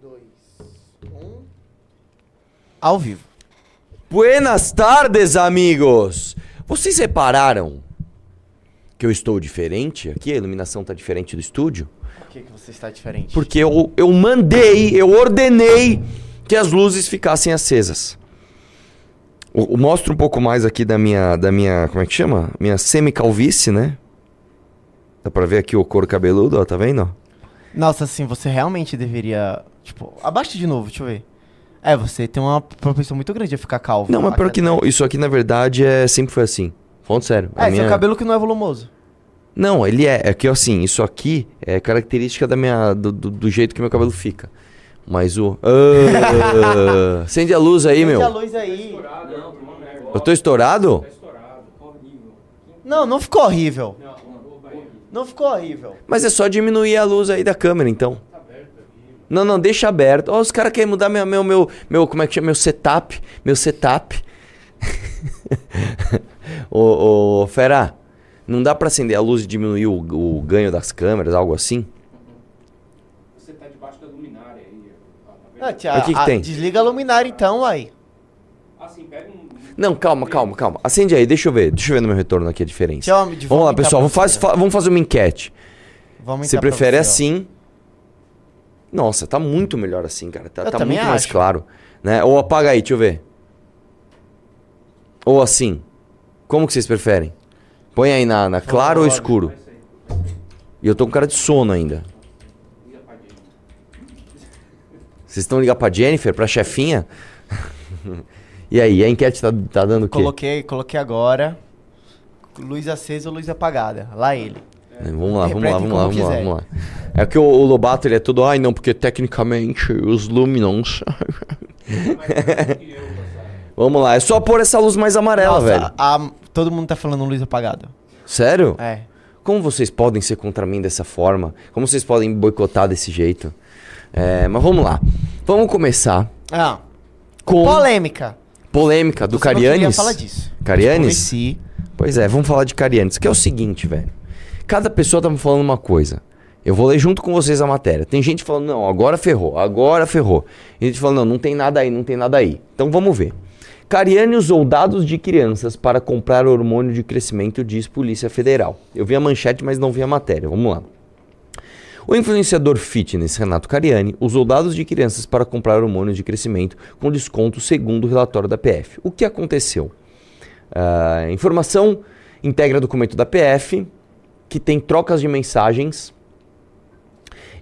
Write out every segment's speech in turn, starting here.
dois, um. Ao vivo. Buenas tardes, amigos! Vocês repararam que eu estou diferente aqui? A iluminação tá diferente do estúdio? Por que, que você está diferente? Porque eu, eu mandei, eu ordenei que as luzes ficassem acesas. Eu, eu mostro um pouco mais aqui da minha, da minha, como é que chama? Minha semicalvície, né? Dá pra ver aqui o couro cabeludo, ó, tá vendo? Nossa, assim, você realmente deveria. Tipo, abaixa de novo, deixa eu ver. É, você tem uma propensão muito grande a ficar calvo. Não, mas pior que não. Isso aqui, na verdade, é sempre foi assim. Falando sério. a É, minha- seu cabelo que não é volumoso. Não, ele é. É que assim, isso aqui é característica da minha, do, do- do jeito que meu cabelo fica. Mas o. Ah, acende a luz aí, Acende meu. a luz aí. Eu tô estourado? Não, não ficou horrível. Não ficou horrível. Mas é só diminuir a luz aí da câmera, então. Não, não, deixa aberto. Ó, os caras querem mudar meu, meu, meu, meu, como é que chama? Meu setup. Meu setup. ô, ô, Fera, não dá pra acender a luz e diminuir o, o ganho das câmeras, algo assim? Você tá debaixo da luminária aí. tá? Ah, tia, o que que a- tem? Desliga a luminária então, aí. Assim, pega um. Não, calma, calma, calma. Acende aí, deixa eu ver. Deixa eu ver no meu retorno aqui a diferença. De- Vamos lá, pessoal. Vamos, faz- fa- vamos fazer uma enquete. Vamos Você prefere você, ó. assim? Nossa, tá muito melhor assim, cara. Tá, Eu tá também muito mais acho. claro. Né? Ou apaga aí, deixa eu ver. Ou assim. Como que vocês preferem? Põe aí na, na claro ou escuro? E eu tô com cara de sono ainda. Vocês estão ligando pra Jennifer, pra chefinha? e aí, a enquete tá, tá dando o quê? Coloquei, coloquei agora. Luz acesa ou luz apagada. Lá ele. É, Vamos lá, vamos lá, vamos lá, vamos lá, vamos lá. É que o, o Lobato ele é todo, ai não, porque tecnicamente os luminons. vamos lá, é só pôr essa luz mais amarela, Nossa, velho. a- todo mundo tá falando luz apagada. Sério? É. Como vocês podem ser contra mim dessa forma? Como vocês podem me boicotar desse jeito? É, mas vamos lá. Vamos começar Ah, com polêmica. polêmica do Você não Carianes. falar disso. Carianes? Pois é, vamos falar de Carianes, que é o seguinte, velho. Cada pessoa tá me falando uma coisa. Eu vou ler junto com vocês a matéria. Tem gente falando, não, agora ferrou, agora ferrou. E gente falando, não, não tem nada aí, não tem nada aí. Então vamos ver. Cariane usou dados de crianças para comprar hormônio de crescimento, diz Polícia Federal. Eu vi a manchete, mas não vi a matéria. Vamos lá. O influenciador fitness Renato Cariani usou dados de crianças para comprar hormônios de crescimento com desconto segundo o relatório da PF. O que aconteceu? A informação integra documento da PF que tem trocas de mensagens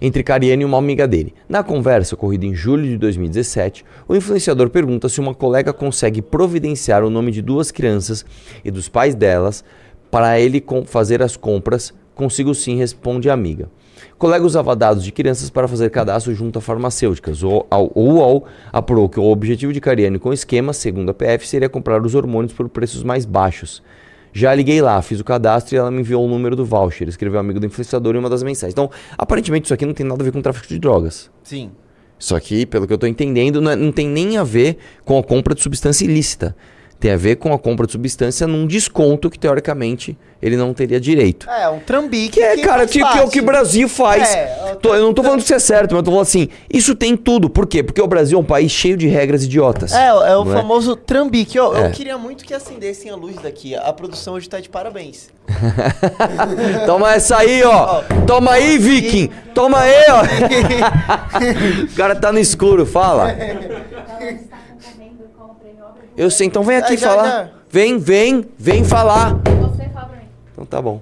entre Cariani e uma amiga dele. Na conversa ocorrida em julho de 2017, o influenciador pergunta se uma colega consegue providenciar o nome de duas crianças e dos pais delas para ele fazer as compras. Consigo sim, responde a amiga. Colega usava dados de crianças para fazer cadastro junto a farmacêuticas. O UOL apurou que o objetivo de Cariani com o esquema, segundo a PF, seria comprar os hormônios por preços mais baixos. Já liguei lá, fiz o cadastro e ela me enviou o número do voucher. Escreveu amigo do influenciador em uma das mensagens. Então, aparentemente, isso aqui não tem nada a ver com tráfico de drogas. Sim. Isso aqui, pelo que eu tô entendendo, não, é- não tem nem a ver com a compra de substância ilícita. Tem a ver com a compra de substância num desconto que, teoricamente, ele não teria direito. É, um trambique. Que é, cara, faz que, que é o que o Brasil faz. É, Tô- eu não tô falando que isso é certo, mas eu tô falando assim, isso tem tudo. Por quê? Porque o Brasil é um país cheio de regras idiotas. É, é o não famoso trambique. Eu, eu É. queria muito que acendessem a luz daqui. A produção hoje tá de parabéns. Toma essa aí, ó. Toma aí, Viking. Toma aí, ó. o cara tá no escuro, fala. está concorrendo com o prêmio Obra Boa. Eu sei, então vem aqui É, já, falar. já. Vem, vem, vem falar. Você fala pra mim. Então tá bom.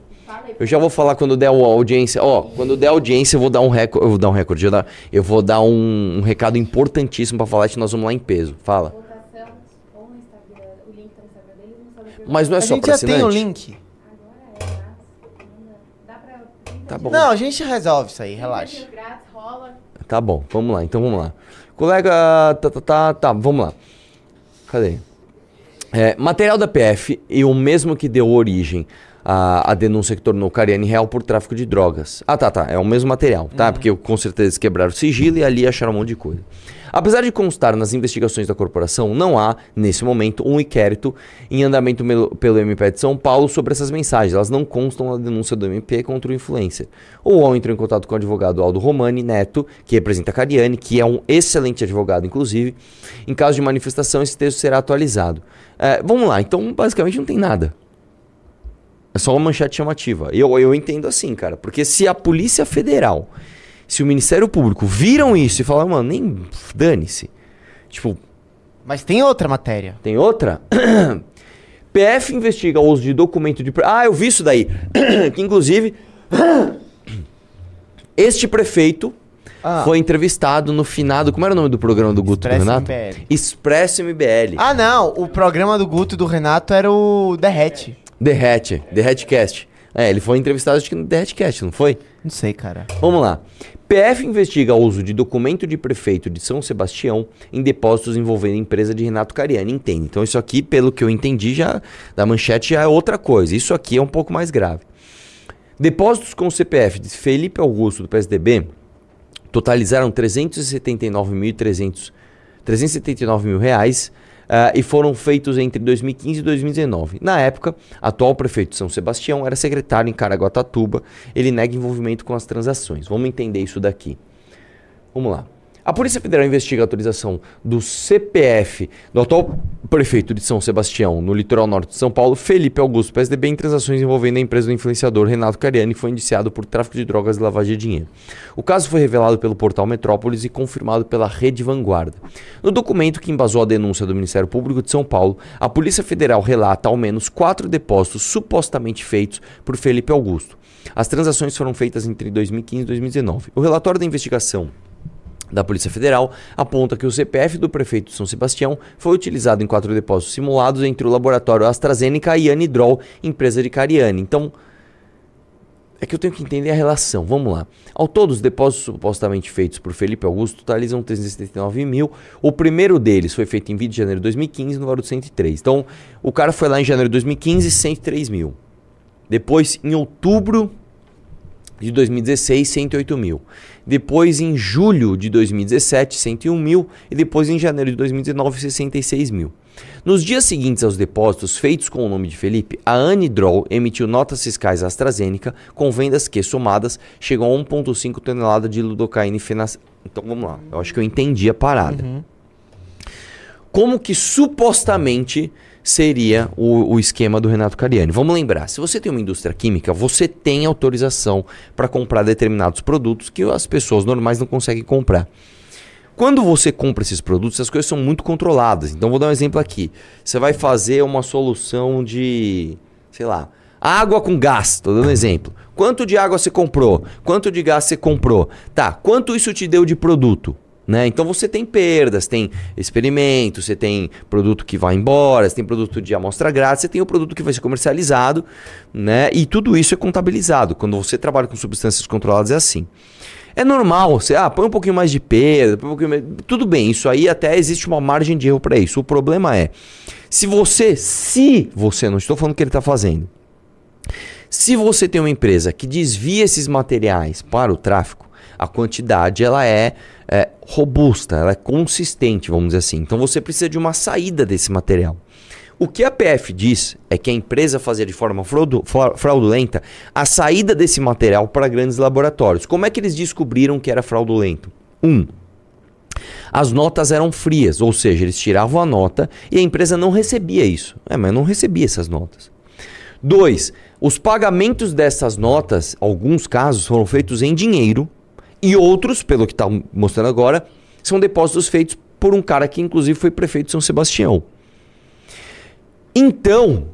Eu já vou falar quando der a audiência. Ó, quando der audiência, eu vou dar um recorde. Eu vou dar um recorde. Eu, dar- eu vou dar um, um recado importantíssimo pra falar que nós vamos lá em peso. Fala. Tá deles, não sabe o que Mas não é a só gente pra já tem o assinante? link. Agora é grátis. manda- Dá pra. 30 Tá bom. Não, a gente resolve isso aí, 30 relaxa. Tá bom, vamos lá, então vamos lá. Colega, tá, tá, tá, tá, vamos lá. Cadê? É, material da PF e o mesmo que deu origem a, a denúncia que tornou Cariani réu por tráfico de drogas. Ah, tá, tá. É o mesmo material, tá? Porque com certeza eles quebraram o sigilo e ali acharam um monte de coisa. Apesar de constar nas investigações da corporação, não há, nesse momento, um inquérito em andamento pelo MP de São Paulo sobre essas mensagens. Elas não constam na denúncia do MP contra o influencer. O UOL entrou em contato com o advogado Aldo Romani Neto, que representa a Cariani, que é um excelente advogado, inclusive. Em caso de manifestação, esse texto será atualizado. É, vamos lá, então basicamente não tem nada. É só uma manchete chamativa. Eu, eu entendo assim, cara. Porque se a Polícia Federal, se o Ministério Público viram isso e falaram, mano, nem dane-se. Tipo, Mas tem outra matéria. tem outra? PF investiga o uso de documento de. Ah, eu vi isso daí. que inclusive. Este prefeito Ah. foi entrevistado no finado. Como era o nome do programa do Guto do Expresso Renato? MBL. Expresso MBL. Ah, não. O programa do Guto e do Renato era o Derrete. Derrete, Derretecast. É, ele foi entrevistado acho que no Derretecast, não foi? Não sei, cara. Vamos lá. PF investiga o uso de documento de prefeito de São Sebastião em depósitos envolvendo a empresa de Renato Cariani. Entende? Então isso aqui, pelo que eu entendi, já da manchete já é outra coisa. Isso aqui é um pouco mais grave. Depósitos com o CPF de Felipe Augusto do PSDB totalizaram 379.300 379 mil reais ah, e foram feitos entre 2015 e 2019. Na época, atual prefeito de São Sebastião era secretário em Caraguatatuba. Ele nega envolvimento com as transações. Vamos entender isso daqui. Vamos lá. A Polícia Federal investiga a autorização do CPF do atual prefeito de São Sebastião, no litoral norte de São Paulo, Felipe Augusto, PSDB, em transações envolvendo a empresa do influenciador Renato Cariani, que foi indiciado por tráfico de drogas e lavagem de dinheiro. O caso foi revelado pelo portal Metrópolis e confirmado pela Rede Vanguarda. No documento que embasou a denúncia do Ministério Público de São Paulo, a Polícia Federal relata ao menos quatro depósitos supostamente feitos por Felipe Augusto. As transações foram feitas entre 2015 e 2019. O relatório da investigação da Polícia Federal aponta que o CPF do prefeito de São Sebastião foi utilizado em quatro depósitos simulados entre o laboratório AstraZeneca e Anidrol, empresa de Cariani. Então, é que eu tenho que entender a relação. Vamos lá. Ao todo, os depósitos supostamente feitos por Felipe Augusto totalizam 379 mil. O primeiro deles foi feito em 20 de janeiro de 2015, no valor de 103. Então, o cara foi lá em janeiro de 2015, 103 mil. Depois, em outubro de 2016, 108 mil. Depois, em julho de 2017, 101 mil. E depois, em janeiro de 2019, 66 mil. Nos dias seguintes aos depósitos feitos com o nome de Felipe, a Anidrol emitiu notas fiscais à AstraZeneca com vendas que, somadas, chegam a 1,5 tonelada de lidocaína e fenac... Então, vamos lá. Eu acho que eu entendi a parada. Como que supostamente seria o, o esquema do Renato Cariani? Vamos lembrar, se você tem uma indústria química, você tem autorização para comprar determinados produtos que as pessoas normais não conseguem comprar. Quando você compra esses produtos, as coisas são muito controladas. Então, vou dar um exemplo aqui. Você vai fazer uma solução de, sei lá, água com gás. Estou dando um exemplo. Quanto de água você comprou? Quanto de gás você comprou? Tá, quanto isso te deu de produto? Né? Então você tem perdas, tem experimento, você tem produto que vai embora, você tem produto de amostra grátis, você tem o produto que vai ser comercializado, né? E tudo isso é contabilizado. Quando você trabalha com substâncias controladas é assim. É normal, você ah, põe um pouquinho mais de perda, um mais... tudo bem, isso aí até existe uma margem de erro para isso. O problema é, se você, se você, não estou falando que ele está fazendo, se você tem uma empresa que desvia esses materiais para o tráfico, a quantidade ela é, é, robusta, ela é consistente, vamos dizer assim. Então você precisa de uma saída desse material. O que a PF diz é que a empresa fazia de forma fraudu- fra- fraudulenta a saída desse material para grandes laboratórios. Como é que eles descobriram que era fraudulento? Um, as notas eram frias, ou seja, eles tiravam a nota e a empresa não recebia isso. É, mas não recebia essas notas. Dois, os pagamentos dessas notas, alguns casos foram feitos em dinheiro e outros, pelo que está mostrando agora, são depósitos feitos por um cara que inclusive foi prefeito de São Sebastião. Então,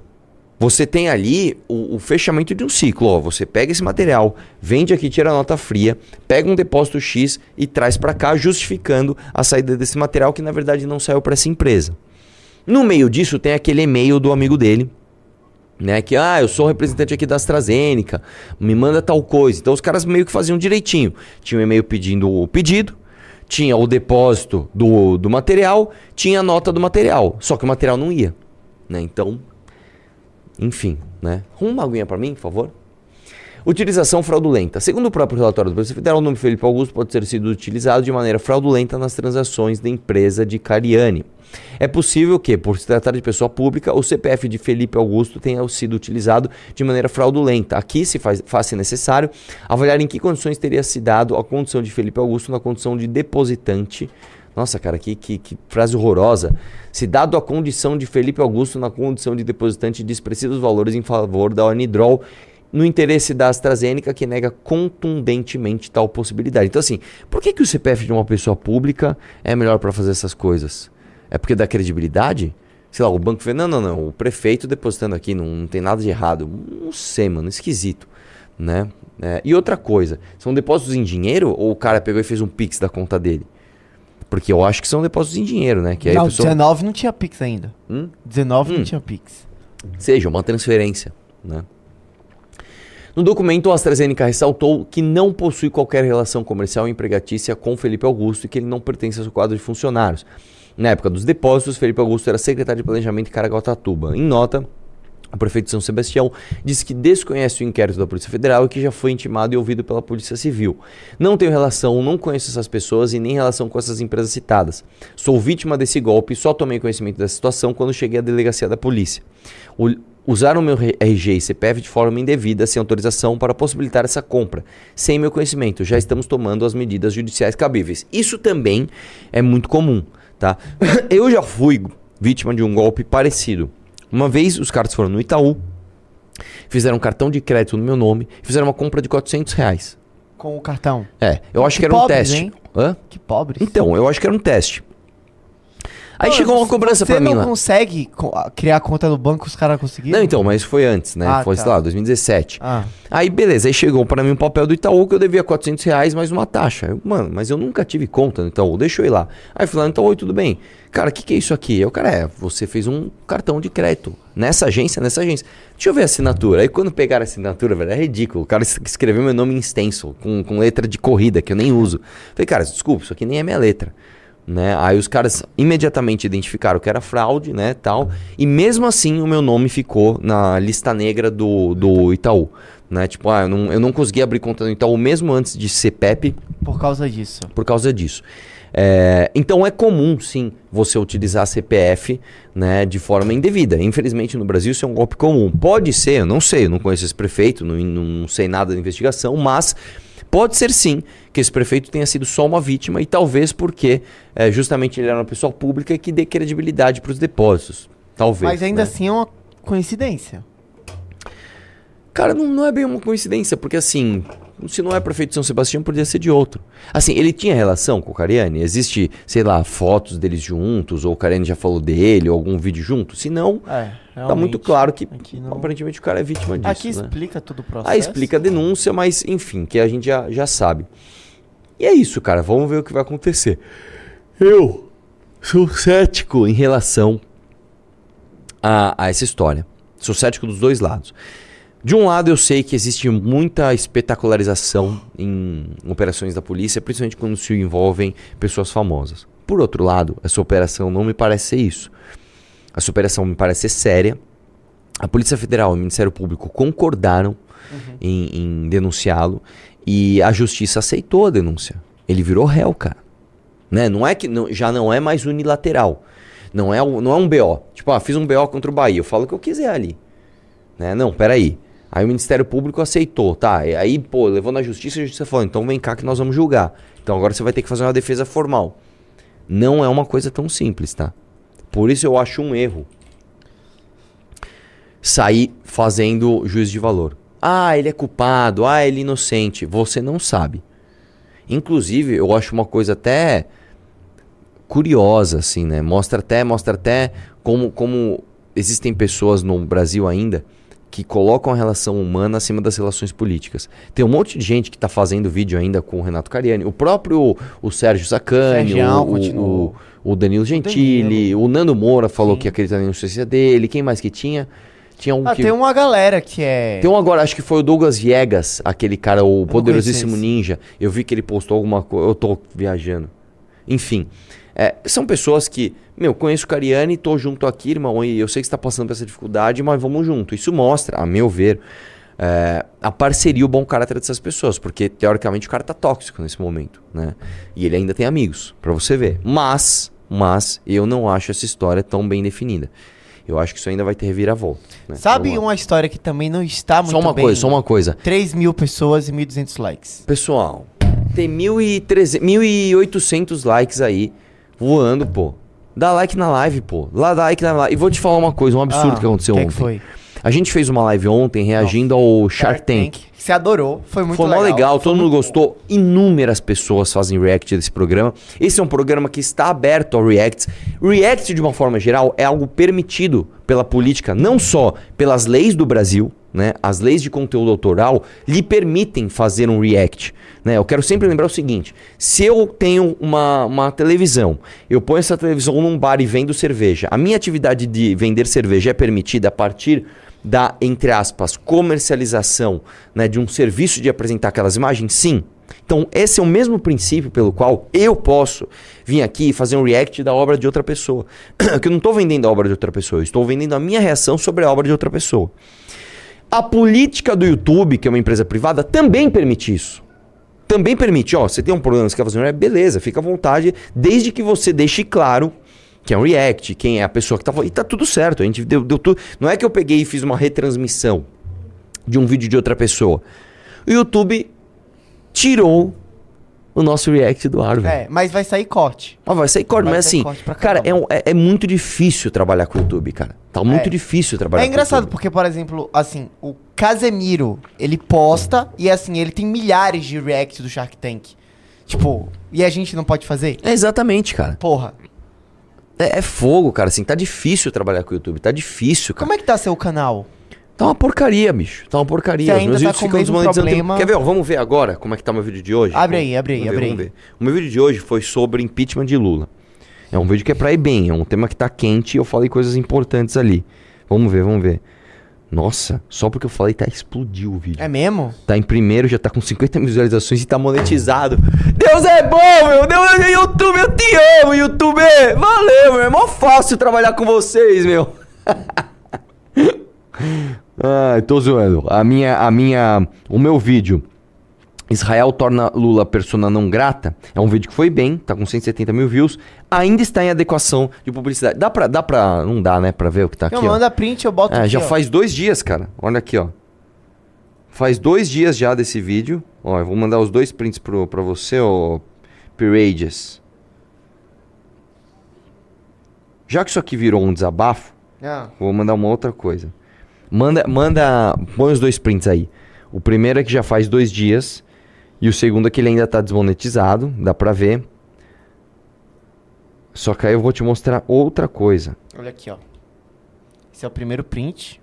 você tem ali o, o fechamento de um ciclo. Ó, você pega esse material, vende aqui, tira a nota fria, pega um depósito X e traz para cá, justificando a saída desse material que na verdade não saiu para essa empresa. No meio disso tem aquele e-mail do amigo dele, né? Que, ah, eu sou representante aqui da AstraZeneca, me manda tal coisa. Então os caras meio que faziam direitinho. Tinha um e-mail pedindo o pedido, tinha o depósito do, do material, tinha a nota do material. Só que o material não ia, né? Então, Enfim, né? Arruma uma aguinha pra mim, por favor. Utilização fraudulenta. Segundo o próprio relatório do Polícia Federal, o nome Felipe Augusto pode ter sido utilizado de maneira fraudulenta nas transações da empresa de Cariani. É possível que, por se tratar de pessoa pública, o CPF de Felipe Augusto tenha sido utilizado de maneira fraudulenta. Aqui se faz, faz necessário avaliar em que condições teria se dado a condição de Felipe Augusto na condição de depositante. Nossa, cara, que, que, que frase horrorosa. Se dado a condição de Felipe Augusto na condição de depositante de expressivos valores em favor da Unidrol no interesse da AstraZeneca, que nega contundentemente tal possibilidade. Então, assim, por que, que o CPF de uma pessoa pública é melhor para fazer essas coisas? É porque dá credibilidade? Sei lá, o banco fez, não, não, não, o prefeito depositando aqui não, não tem nada de errado. Não sei, mano, esquisito, né? É, e outra coisa, são depósitos em dinheiro ou o cara pegou e fez um pix da conta dele? Porque eu acho que são depósitos em dinheiro, né? Que aí não, pessoa... 19 não tinha Pix ainda. Hum? 19 Hum. não tinha Pix. seja uma transferência. Né? No documento, a AstraZeneca ressaltou que não possui qualquer relação comercial empregatícia com Felipe Augusto e que ele não pertence ao seu quadro de funcionários. Na época dos depósitos, Felipe Augusto era secretário de Planejamento em Caraguatatuba. Em nota, o prefeito de São Sebastião disse que desconhece o inquérito da Polícia Federal e que já foi intimado e ouvido pela Polícia Civil. Não tenho relação, não conheço essas pessoas e nem relação com essas empresas citadas. Sou vítima desse golpe e só tomei conhecimento da situação quando cheguei à delegacia da polícia. O- Usaram meu RG e CPF de forma indevida, sem autorização, para possibilitar essa compra. Sem meu conhecimento, já estamos tomando as medidas judiciais cabíveis. Isso também é muito comum, tá? Eu já fui vítima de um golpe parecido. Uma vez os caras foram no Itaú, fizeram um cartão de crédito no meu nome, fizeram uma compra de 400 reais. Com o cartão. É, eu acho Que que era um pobres, teste. hein? Hã? Que pobres. Então, eu acho que era um teste. Aí Não, chegou uma cobrança você pra mim não lá. consegue co- criar conta no banco, os caras conseguiram? Não, então, mas foi antes, né? Ah, foi, tá. sei lá, 2017. Ah, Aí, beleza, aí chegou pra mim um papel do Itaú que eu devia 400 reais mais uma taxa. Eu, mano, mas eu nunca tive conta no Itaú, deixa eu ir lá. Aí eu fui lá no Itaú, "Oi, tudo bem. Cara, o que, que é isso aqui? Eu, cara, é, você fez um cartão de crédito. Nessa agência, nessa agência. Deixa eu ver a assinatura. Aí quando pegaram a assinatura, velho, é ridículo. O cara es- escreveu meu nome em stencil, com, com letra de corrida, que eu nem uso. Falei, cara, desculpa, isso aqui nem é minha letra. Né? Aí os caras imediatamente identificaram que era fraude, né, tal. E mesmo assim o meu nome ficou na lista negra do, do Itaú, né? Tipo, ah, eu não, eu não consegui abrir conta no Itaú mesmo antes de ser PEP por causa disso. por causa disso. É, então é comum, sim, você utilizar CPF né, de forma indevida. Infelizmente no Brasil isso é um golpe comum. Pode ser, eu não sei, eu não conheço esse prefeito, não, não sei nada da investigação, mas pode ser sim que esse prefeito tenha sido só uma vítima e talvez porque é, justamente ele era uma pessoa pública que dê credibilidade para os depósitos. Talvez. Mas ainda né? assim é uma coincidência. Cara, não, não é bem uma coincidência, porque assim, se não é prefeito de São Sebastião, podia ser de outro. Assim, ele tinha relação com o Cariani? Existe, sei lá, fotos deles juntos, ou o Cariani já falou dele, ou algum vídeo junto? Se não, É, tá muito claro que Aqui não- aparentemente o cara é vítima disso. Aqui né? explica todo o processo. Aí explica a denúncia, mas enfim, que a gente já, já sabe. E é isso, cara. Vamos ver o que vai acontecer. Eu sou cético em relação a, a essa história. Sou cético dos dois lados. De um lado, eu sei que existe muita espetacularização em operações da polícia, principalmente quando se envolvem pessoas famosas. Por outro lado, essa operação não me parece ser isso. Essa operação me parece ser séria. A Polícia Federal e o Ministério Público concordaram em, em denunciá-lo e a Justiça aceitou a denúncia. Ele virou réu, cara. Né? Não é que não- já não é mais unilateral. Não é, um- não é um BO. Tipo, ah, fiz um BO contra o Bahia, eu falo o que eu quiser ali. Né? Não, peraí. Aí o Ministério Público aceitou, tá? E aí, pô, levou na justiça e a justiça falou, então vem cá que nós vamos julgar. Então agora você vai ter que fazer uma defesa formal. Não é uma coisa tão simples, tá? Por isso eu acho um erro sair fazendo juízo de valor. Ah, ele é culpado, ah, ele é inocente. Você não sabe. Inclusive, eu acho uma coisa até curiosa, assim, né? Mostra até, mostra até como, como existem pessoas no Brasil ainda que colocam a relação humana acima das relações políticas. Tem um monte de gente que tá fazendo vídeo ainda com o Renato Cariani. O próprio o Sérgio Sacani, o, continuou. o, o Danilo Gentili, o Nando Moura falou Sim. que acredita na inocência dele. Quem mais que tinha? Tinha um Ah, que... tem uma galera que é. Tem um agora, acho que foi o Douglas Viegas, aquele cara, o poderosíssimo ninja. Eu vi que ele postou alguma coisa. Eu tô viajando. Enfim, é, são pessoas que, meu, conheço o Cariani, tô junto aqui, irmão, e eu sei que você tá passando por essa dificuldade, mas vamos junto. Isso mostra, a meu ver, é, a parceria, o bom caráter dessas pessoas, porque teoricamente o cara tá tóxico nesse momento, né? E ele ainda tem amigos, pra você ver. Mas, mas, eu não acho essa história tão bem definida. Eu acho que isso ainda vai ter reviravolta. Né? Sabe uma história que também não está muito Só uma bem? coisa, só uma coisa. 3 mil pessoas e 1.200 likes. Pessoal, tem 1.300 1.800 likes aí voando, pô. Dá like na live, pô. Lá dá like na live. E vou te falar uma coisa, um absurdo Ah, que aconteceu que ontem. que foi? A gente fez uma live ontem reagindo ao Shark Tank. Você adorou, foi muito Foi legal. mó legal, Foi todo mundo gostou. Inúmeras pessoas fazem react desse programa. Esse é um programa que está aberto ao react. React, de uma forma geral, é algo permitido pela política, não só pelas leis do Brasil, né? As leis de conteúdo autoral lhe permitem fazer um react. Né? Eu quero sempre lembrar o seguinte: se eu tenho uma, uma televisão, eu ponho essa televisão num bar e vendo cerveja, a minha atividade de vender cerveja é permitida a partir da, entre aspas, comercialização né, de um serviço de apresentar aquelas imagens? Sim. Então, esse é o mesmo princípio pelo qual eu posso vir aqui e fazer um react da obra de outra pessoa. que eu não estou vendendo a obra de outra pessoa, eu estou vendendo a minha reação sobre a obra de outra pessoa. A política do YouTube, que é uma empresa privada, também permite isso. Também permite, ó, você tem um problema, você quer fazer um react, beleza, fica à vontade, desde que você deixe claro que é um react, quem é a pessoa que tá falando. E tá tudo certo, a gente deu, deu tudo. Não é que eu peguei e fiz uma retransmissão de um vídeo de outra pessoa. O YouTube tirou o nosso react do ar, velho. É, mas vai sair corte. Ah, vai sair corte, Vai mas sair assim, corte cara, é, um- é, é muito difícil trabalhar com o YouTube, cara. Tá muito É. difícil trabalhar É com o engraçado YouTube. porque, por exemplo, assim, o Casemiro, ele posta e assim, ele tem milhares de reacts do Shark Tank. Tipo, e a gente não pode fazer? É exatamente, cara. Porra. É, é fogo, cara. Assim, tá difícil trabalhar com o YouTube. Tá difícil, cara. Como é que tá seu canal? Tá uma porcaria, bicho. Tá uma porcaria. Você Os meus tá vídeos com o ficam desmonetizando. problema? Quer ver? ó, vamos ver agora como é que tá meu vídeo de hoje? Abre Vamos- aí, abre aí, vamos ver, abre vamos aí. ver. O meu vídeo de hoje foi sobre impeachment de Lula. É um vídeo que é pra ir bem. É um tema que tá quente e eu falei coisas importantes ali. Vamos ver, vamos ver. Nossa, só porque eu falei, tá explodiu o vídeo. É mesmo? Tá em primeiro, já tá com 50 mil visualizações e tá monetizado. Deus é bom, meu. Deus é YouTube, eu te amo, YouTube. Valeu, meu. É mó fácil trabalhar com vocês, meu. Ai, tô zoando. A minha, a minha, o meu vídeo Israel torna Lula persona não grata. É um vídeo que foi bem, tá com 170 mil views. Ainda está em adequação de publicidade. Dá pra, dá pra, não dá, né, pra ver o que tá aqui, eu ó. mando a print, eu boto É, aqui, já ó. faz dois dias, cara. Olha aqui, ó. Faz dois dias já desse vídeo. Ó, eu vou mandar os dois prints pro, pra você, ó. Pirages. Já que isso aqui virou um desabafo, Ah, vou mandar uma outra coisa. Manda, manda, põe os dois prints aí. O primeiro é que já faz dois dias. E o segundo é que ele ainda tá desmonetizado, dá pra ver. Só que aí eu vou te mostrar outra coisa. olha aqui, ó. Esse é o primeiro print.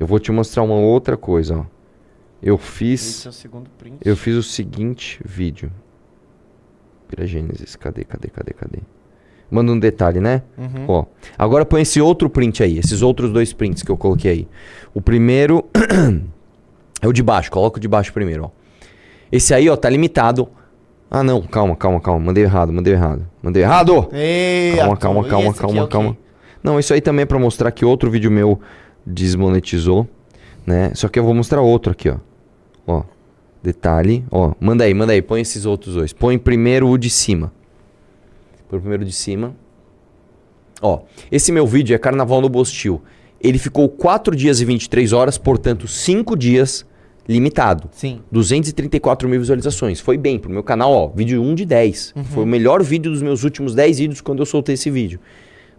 Eu vou te mostrar uma outra coisa, ó. Eu fiz, Esse é o segundo print. eu fiz o seguinte vídeo. Piragênesis, cadê, cadê, cadê, cadê? Manda um detalhe, né? Uhum. Ó, agora põe esse outro print aí, esses outros dois prints que eu coloquei aí. O primeiro é o de baixo, coloca o de baixo primeiro, ó. Esse aí, ó, tá limitado. Ah, não, calma, calma, calma, mandei errado, mandei errado. Mandei errado! Ei, Calma, calma, calma, é calma, quê? calma. Não, isso aí também é pra mostrar que outro vídeo meu desmonetizou, né? Só que eu vou mostrar outro aqui, ó. Ó, detalhe, ó. Manda aí, manda aí, põe esses outros dois. Põe primeiro o de cima. Põe o primeiro de cima. Ó, esse meu vídeo é Carnaval no Bostil. Ele ficou 4 dias e 23 horas, portanto 5 dias limitado. Sim. 234 mil visualizações. Foi bem pro meu canal, ó. Vídeo 1 de 10. Foi o melhor vídeo dos meus últimos 10 vídeos quando eu soltei esse vídeo.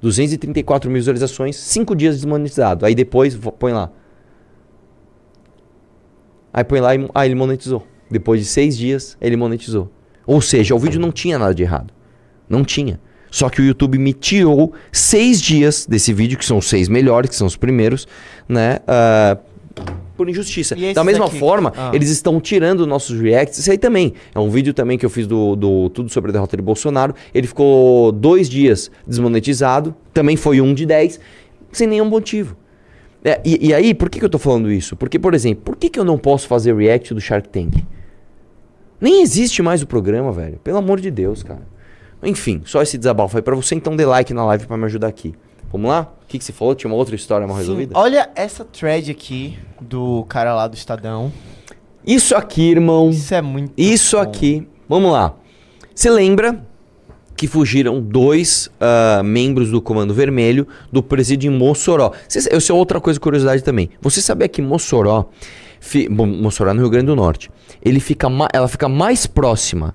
234 mil visualizações, 5 dias desmonetizado. Aí depois, põe lá. Aí põe lá e aí ele monetizou. Depois de 6 dias, ele monetizou. Ou seja, o vídeo não tinha nada de errado. Não tinha. Só que o YouTube me tirou 6 dias desse vídeo, que são os 6 melhores, que são os primeiros, né? ah, por injustiça. Da mesma aqui? forma, Ah. eles estão tirando nossos reacts. Isso aí também. É um vídeo também que eu fiz do, do Tudo sobre a derrota de Bolsonaro. Ele ficou dois dias desmonetizado. Também foi um de 10, sem nenhum motivo. É, e, e aí, por que, que eu tô falando isso? Porque, por exemplo, por que, que eu não posso fazer react do Shark Tank? Nem existe mais o programa, velho. Pelo amor de Deus, cara. Enfim, só esse desabafo aí pra você. Então dê like na live pra me ajudar aqui. Vamos lá? O que, que você falou? Tinha uma outra história mal Sim, resolvida? olha essa thread aqui do cara lá do Estadão. Isso aqui, irmão. Isso é muito. Isso bom. aqui. Vamos lá. Você lembra que fugiram dois ah, membros do Comando Vermelho do presídio em Mossoró? Cê- Isso é outra coisa, curiosidade também. Você sabia que Mossoró, fi- bom, Mossoró é no Rio Grande do Norte, ele fica ela fica mais próxima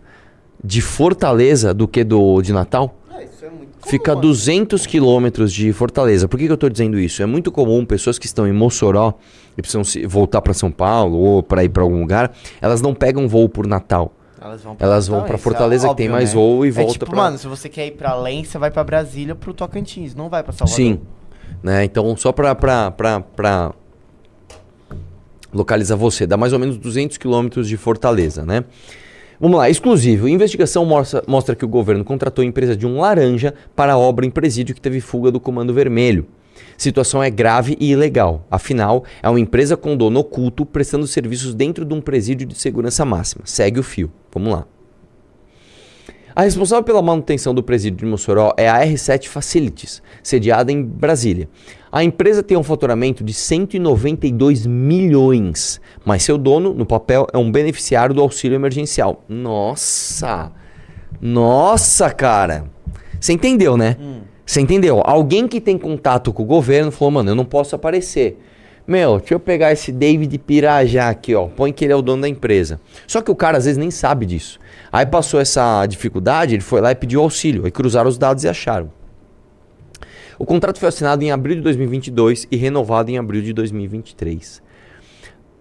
de Fortaleza do que do de Natal? Ah, isso é muito Fica a 200 quilômetros de Fortaleza. Por que, que eu tô dizendo isso? É muito comum pessoas que estão em Mossoró e precisam se- voltar para São Paulo ou para ir para algum lugar, elas não pegam voo por Natal. Elas vão Elas vão pra Fortaleza, que tem mais voo, e é volta tipo, pra- mano, se você quer ir pra além, você vai pra Brasília, pro Tocantins, não vai pra Salvador. Sim. Né? Então, só pra, pra, pra, pra localizar você, dá mais ou menos 200 quilômetros de Fortaleza, né? Vamos lá, exclusivo. Investigação mostra, mostra que o governo contratou a empresa de um laranja para a obra em presídio que teve fuga do Comando Vermelho. Situação é grave e ilegal. Afinal, é uma empresa com dono oculto prestando serviços dentro de um presídio de segurança máxima. Segue o fio. Vamos lá. A responsável pela manutenção do presídio de Mossoró é a R7 Facilities, sediada em Brasília. A empresa tem um faturamento de 192 milhões, mas seu dono, no papel, é um beneficiário do auxílio emergencial. Nossa! Nossa, cara! Você entendeu, né? Você entendeu? Alguém que tem contato com o governo falou, mano, eu não posso aparecer. Meu, deixa eu pegar esse David Pirajá aqui, ó. Põe que ele é o dono da empresa. Só que o cara às vezes nem sabe disso. Aí passou essa dificuldade, ele foi lá e pediu auxílio. Aí cruzaram os dados e acharam. O contrato foi assinado em abril de 2022 e renovado em abril de 2023.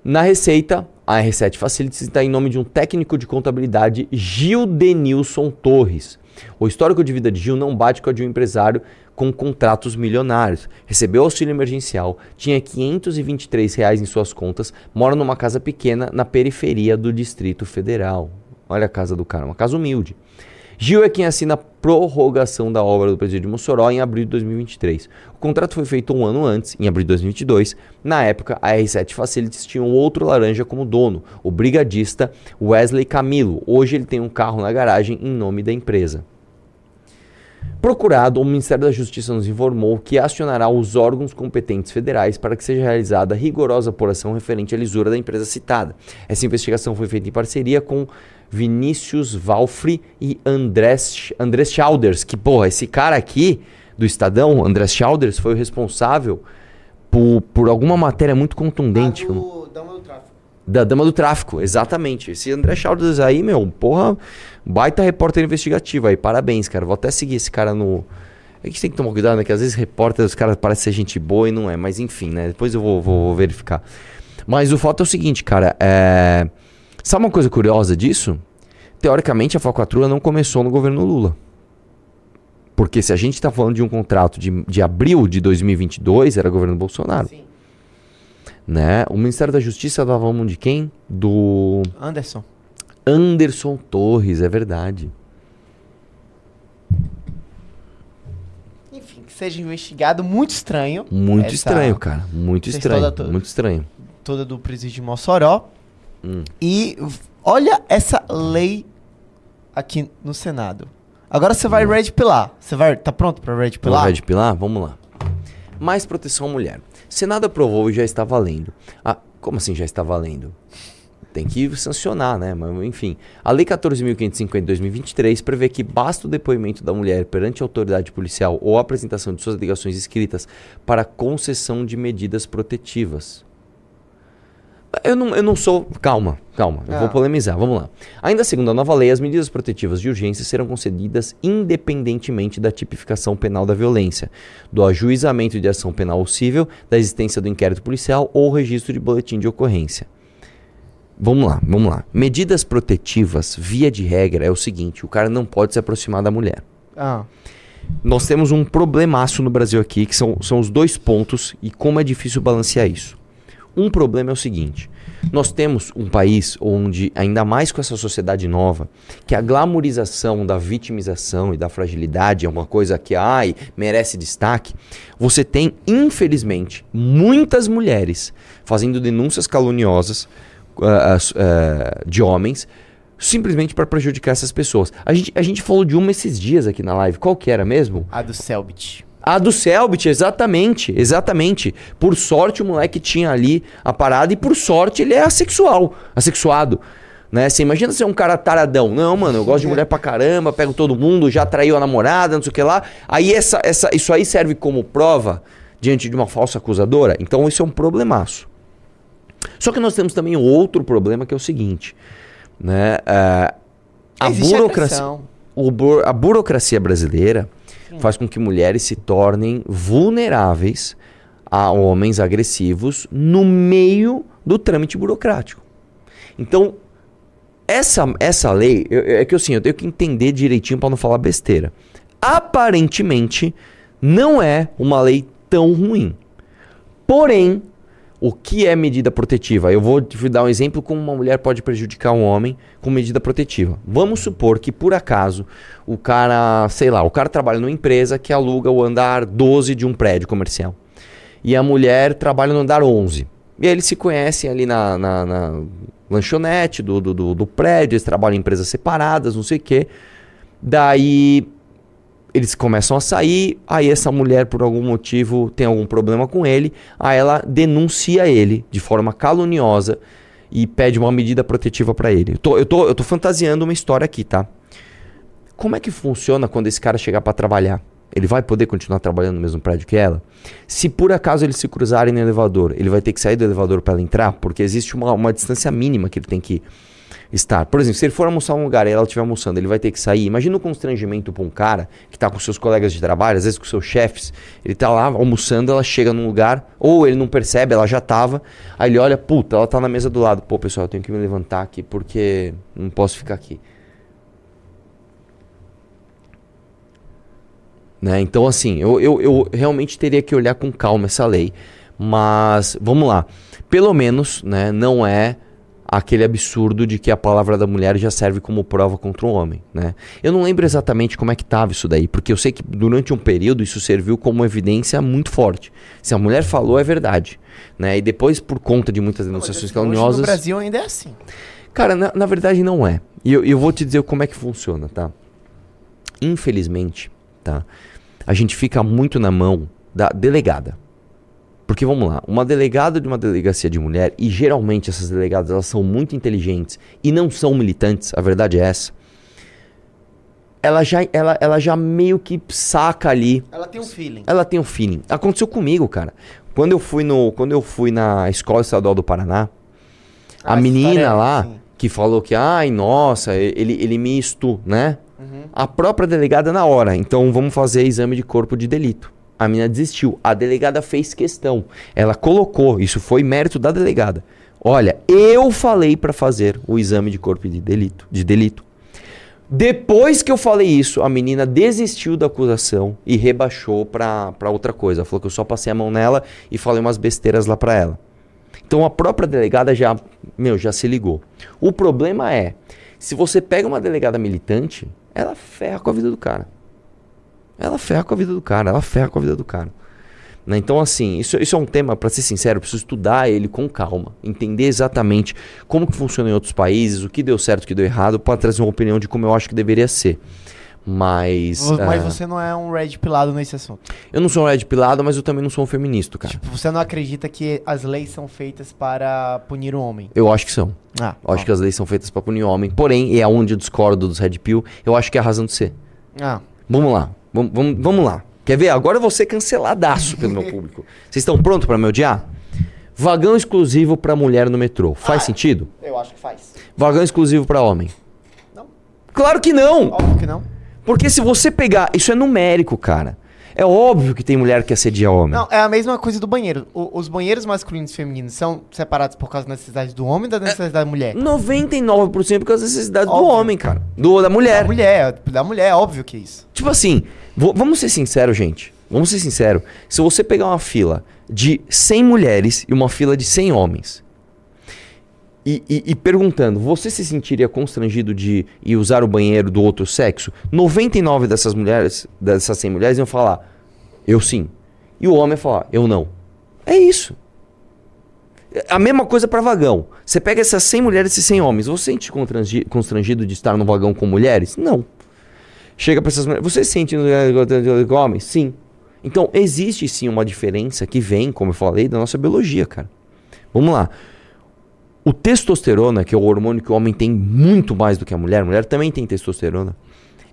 Na Receita, a R7 Facilities está em nome de um técnico de contabilidade, Gil Denilson Torres. O histórico de vida de Gil não bate com a de um empresário com contratos milionários. Recebeu auxílio emergencial, tinha 523 reais em suas contas, mora numa casa pequena na periferia do Distrito Federal. Olha a casa do cara, uma casa humilde. Gil é quem assina a prorrogação da obra do presídio de Mossoró em abril de 2023. O contrato foi feito um ano antes, em abril de 2022. Na época, a R7 Facilities tinha um outro laranja como dono, o brigadista Wesley Camilo. Hoje ele tem um carro na garagem em nome da empresa. Procurado, o Ministério da Justiça nos informou que acionará os órgãos competentes federais para que seja realizada rigorosa apuração referente à lisura da empresa citada. Essa investigação foi feita em parceria com Vinícius Valfri e Andrés, Andrés Chalders, que, porra, esse cara aqui do Estadão, Andrés Chalders, foi o responsável por, por alguma matéria muito contundente. que eu não- Dama do Tráfico. da Dama do Tráfico, exatamente. Esse André Chalders aí, meu, porra, baita repórter investigativo aí. Parabéns, cara. Vou até seguir esse cara no. A gente tem que tomar cuidado, né? Que às vezes repórter, os caras parecem ser gente boa e não é. Mas enfim, né? Depois eu vou, vou- vou verificar. Mas o fato é o seguinte, cara. É... Sabe uma coisa curiosa disso? Teoricamente, a falcatrua não começou no governo Lula. Porque se a gente tá falando de um contrato de, de abril de 2022, era governo Bolsonaro. Sim. Né? O Ministério da Justiça dava a mão de quem? Do Anderson. Anderson Torres, é verdade. Enfim, que seja investigado. Muito estranho. Muito estranho, cara. Muito estranho. Muito estranho. Toda do presídio de Mossoró. Hum. E olha essa lei aqui no Senado. Agora você vai red pilar. Você vai. Tá pronto pra red pilar? Red Pilar, vamos lá. Mais proteção à mulher. Senado aprovou e já está valendo. Ah, como assim já está valendo? Tem que sancionar, né? Mas, enfim. A Lei 14.550 de 2023 prevê que basta o depoimento da mulher perante a autoridade policial ou a apresentação de suas alegações escritas para concessão de medidas protetivas. Eu não, eu não sou. Calma, calma. Eu Ah. vou polemizar. Vamos lá. Ainda segundo a nova lei, as medidas protetivas de urgência serão concedidas independentemente da tipificação penal da violência, do ajuizamento de ação penal civil, da existência do inquérito policial ou registro de boletim de ocorrência. Vamos lá, vamos lá. Medidas protetivas, via de regra, é o seguinte: o cara não pode se aproximar da mulher. Ah, Nós temos um problemaço no Brasil aqui, que são, são os dois pontos e como é difícil balancear isso. Um problema é o seguinte: nós temos um país onde, ainda mais com essa sociedade nova, que a glamorização da vitimização e da fragilidade é uma coisa que, ai, merece destaque. Você tem, infelizmente, muitas mulheres fazendo denúncias caluniosas ah, ah, de homens simplesmente para prejudicar essas pessoas. A gente, a gente falou de uma esses dias aqui na live. Qual que era mesmo? A do Selbit. A do Selbit, exatamente, exatamente. Por sorte o moleque tinha ali a parada e por sorte ele é assexual, assexuado. Né? Você imagina ser um cara taradão. Não, mano, eu gosto de mulher pra caramba, pego todo mundo, já traiu a namorada, não sei o que lá. Aí essa, essa, isso aí serve como prova diante de uma falsa acusadora. Então isso é um problemaço. Só que nós temos também outro problema que é o seguinte, né? É, a Existe burocracia, agressão. o a burocracia brasileira faz com que mulheres se tornem vulneráveis a homens agressivos no meio do trâmite burocrático. Então, essa, essa lei, eu- eu- é que assim, eu tenho que entender direitinho para não falar besteira. Aparentemente, não é uma lei tão ruim. Porém, o que é medida protetiva? Eu vou te dar um exemplo como uma mulher pode prejudicar um homem com medida protetiva. Vamos supor que por acaso o cara, sei lá, o cara trabalha numa empresa que aluga o andar 12 de um prédio comercial. E a mulher trabalha no andar 11. E aí eles se conhecem ali na, na- na lanchonete do, do, do- do prédio, eles trabalham em empresas separadas, não sei o quê. Daí eles começam a sair, aí essa mulher, por algum motivo, tem algum problema com ele, aí ela denuncia ele de forma caluniosa e pede uma medida protetiva pra ele. Eu tô, eu, tô, eu tô fantasiando uma história aqui, tá? Como é que funciona quando esse cara chegar pra trabalhar? Ele vai poder continuar trabalhando no mesmo prédio que ela? Se por acaso eles se cruzarem no elevador, ele vai ter que sair do elevador pra ela entrar? Porque existe uma, uma distância mínima que ele tem que estar. Por exemplo, se ele for almoçar um lugar e ela estiver almoçando, ele vai ter que sair. Imagina o constrangimento pra um cara que tá com seus colegas de trabalho, às vezes com seus chefes. Ele tá lá almoçando, ela chega num lugar, ou ele não percebe, ela já tava. Aí ele olha, puta, ela tá na mesa do lado. Pô, pessoal, eu tenho que me levantar aqui porque não posso ficar aqui. Né? Então, assim, eu, eu, eu realmente teria que olhar com calma essa lei. Mas, vamos lá. Pelo menos, né, não é aquele absurdo de que a palavra da mulher já serve como prova contra o homem, né? Eu não lembro exatamente como é que estava isso daí, porque eu sei que durante um período isso serviu como evidência muito forte. Se a mulher falou, é verdade, né? E depois, por conta de muitas denunciações caluniosas... No Brasil ainda é assim. Cara, na, na verdade não é. E eu, eu vou te dizer como é que funciona, tá? Infelizmente, tá? A gente fica muito na mão da delegada. Porque vamos lá, uma delegada de uma delegacia de mulher, e geralmente essas delegadas elas são muito inteligentes e não são militantes, a verdade é essa. Ela já, ela, ela já meio que saca ali Ela tem um feeling. ela tem um feeling. Aconteceu comigo, cara. Quando eu fui no, quando eu fui na Escola Estadual do Paraná, Ah, a menina é- lá sim. que falou que, ai, nossa, ele, ele me isto, né? Uhum. A própria delegada na hora. Então vamos fazer exame de corpo de delito. A menina desistiu. A delegada fez questão. Ela colocou, isso foi mérito da delegada. Olha, eu falei pra fazer o exame de corpo de delito, de delito. Depois que eu falei isso, a menina desistiu da acusação e rebaixou pra outra coisa. Falou que eu só passei a mão nela e falei umas besteiras lá pra ela. Então a própria delegada já, meu, já se ligou. O problema é, se você pega uma delegada militante, ela ferra com a vida do cara. Ela ferra com a vida do cara, ela ferra com a vida do cara. Né? Então, assim, isso, isso é um tema, pra ser sincero, eu preciso estudar ele com calma, entender exatamente como que funciona em outros países, o que deu certo, o que deu errado, para trazer uma opinião de como eu acho que deveria ser. Mas. Mas ah, você não é um red pilado nesse assunto. Eu não sou um red pilado, mas eu também não sou um feminista, cara. Tipo, você não acredita que as leis são feitas para punir o homem. Eu acho que são. Ah, Eu acho que as leis são feitas para punir o homem. Porém, é onde eu discordo dos Red Pill, eu acho que é a razão de ser. Ah, Vamos lá. Vamos, vamos, vamos lá. Quer ver? Agora eu vou ser canceladaço pelo meu público. Vocês estão prontos para me odiar? Vagão exclusivo para mulher no metrô. Faz sentido? eu acho que faz. Vagão exclusivo para homem. Não. Claro que não! Óbvio que não. Porque se você pegar. Isso é numérico, cara. É óbvio que tem mulher que assedia homem. Não, é a mesma coisa do banheiro. O- os banheiros masculinos e femininos são separados por causa da necessidade do homem ou da necessidade da mulher? 99% por causa das necessidades do Óbvio. homem, cara. Do, da mulher. Da mulher, da mulher, é óbvio que é isso. Tipo assim, vo- vamos ser sinceros, gente. Vamos ser sinceros. Se você pegar uma fila de 100 mulheres e uma fila de 100 homens e, e- e perguntando, você se sentiria constrangido de ir usar o banheiro do outro sexo? 99 dessas mulheres, dessas 100 mulheres iam falar, eu sim. E o homem ia falar, eu não. É isso. A mesma coisa pra vagão. Você pega essas 100 mulheres e 100 homens. Você se sente constrangi- constrangido de estar no vagão com mulheres? Não. Chega pra essas mulheres. Você se sente homens? Sim. Então, existe sim uma diferença que vem, como eu falei, da nossa biologia, cara. Vamos lá. O testosterona, que é o hormônio que o homem tem muito mais do que a mulher, a mulher também tem testosterona,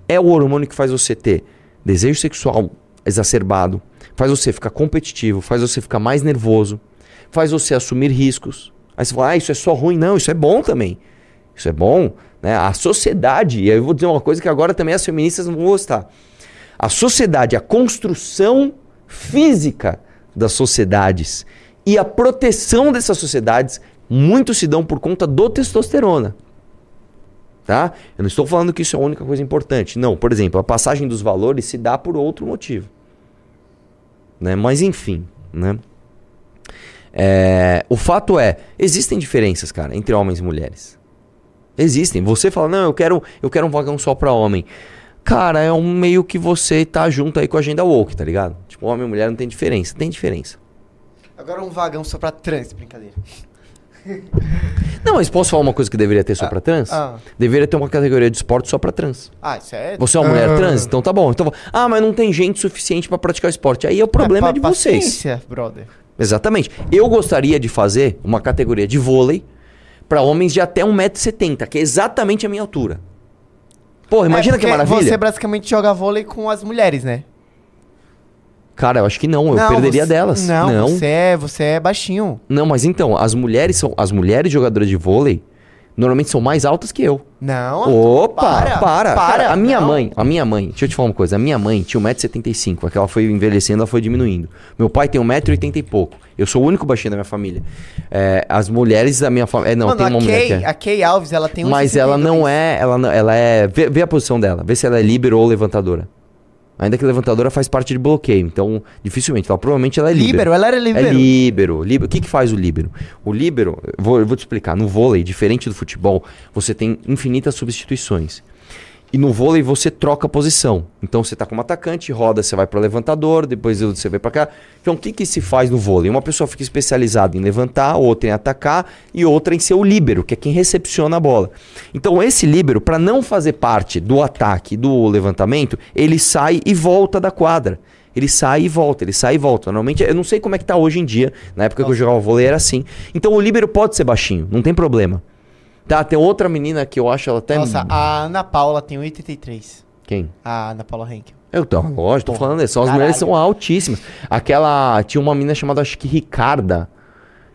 é o hormônio que faz você ter desejo sexual exacerbado, faz você ficar competitivo, faz você ficar mais nervoso, faz você assumir riscos. Aí você fala, ah, isso é só ruim. Não, isso é bom também. Isso é bom. Né? A sociedade, e aí eu vou dizer uma coisa que agora também as feministas vão gostar. A sociedade, a construção física das sociedades e a proteção dessas sociedades muito se dão por conta do testosterona. Tá? Eu não estou falando que isso é a única coisa importante. Não, por exemplo, a passagem dos valores se dá por outro motivo. Né? Mas enfim, né? É, o fato é, existem diferenças, cara, entre homens e mulheres. Existem. Você fala, não, eu quero, eu quero um vagão só pra homem. Cara, é um meio que você tá junto aí com a agenda woke, tá ligado? Tipo, homem e mulher não tem diferença. Tem diferença. Agora um vagão só pra trans, brincadeira. Não, mas posso falar uma coisa que deveria ter só pra trans? ah. Deveria ter uma categoria de esporte só pra trans. Ah, isso é. Você é uma mulher trans? Então tá bom. Então, ah, mas não tem gente suficiente pra praticar esporte. Aí é o problema é, de pa- vocês. brother. Exatamente. Eu gostaria de fazer uma categoria de vôlei pra homens de até 1,70m, que é exatamente a minha altura. Porra, imagina É, que maravilha. Você basicamente joga vôlei com as mulheres, né? Cara, eu acho que não, eu Não, perderia você- delas. Não, não. Você, é, você é baixinho. Não, mas então, as mulheres são as mulheres jogadoras de vôlei normalmente são mais altas que eu. Não. Opa, para, para. Cara, a minha não. mãe, a minha mãe, deixa eu te falar uma coisa, a minha mãe tinha 1,75m, aquela foi envelhecendo, ela foi diminuindo. Meu pai tem 1,80m e pouco. Eu sou o único baixinho da minha família. É, as mulheres da minha família, é, não, Mano, tem uma a, mulher que Kay, é. a Kay Alves, ela tem um Mas ela não é, ela não, ela é, vê, vê a posição dela, vê se ela é líbero ou levantadora. Ainda que levantadora faz parte de bloqueio, então dificilmente, ela, provavelmente ela é líbero. Líbero, ela era líbero. É líbero. líbero. O que, que faz o líbero? O líbero, vou, eu vou te explicar. No vôlei, diferente do futebol, você tem infinitas substituições. E no vôlei você troca a posição. Então você tá como atacante, roda, você vai para levantador, depois você vai para cá. Então o que, que se faz no vôlei? Uma pessoa fica especializada em levantar, outra em atacar e outra em ser o líbero, que é quem recepciona a bola. Então esse líbero, para não fazer parte do ataque, do levantamento, ele sai e volta da quadra. Ele sai e volta, ele sai e volta. Normalmente, eu não sei como é que tá hoje em dia. Na época que eu jogava vôlei era assim. Então o líbero pode ser baixinho, não tem problema. Tá, tem outra menina que eu acho ela até. Nossa, a Ana Paula tem 1,83. Quem? A Ana Paula Henkel. Eu tô, lógico, tô falando isso. As mulheres são altíssimas. Aquela. Tinha uma menina chamada, acho que Ricarda,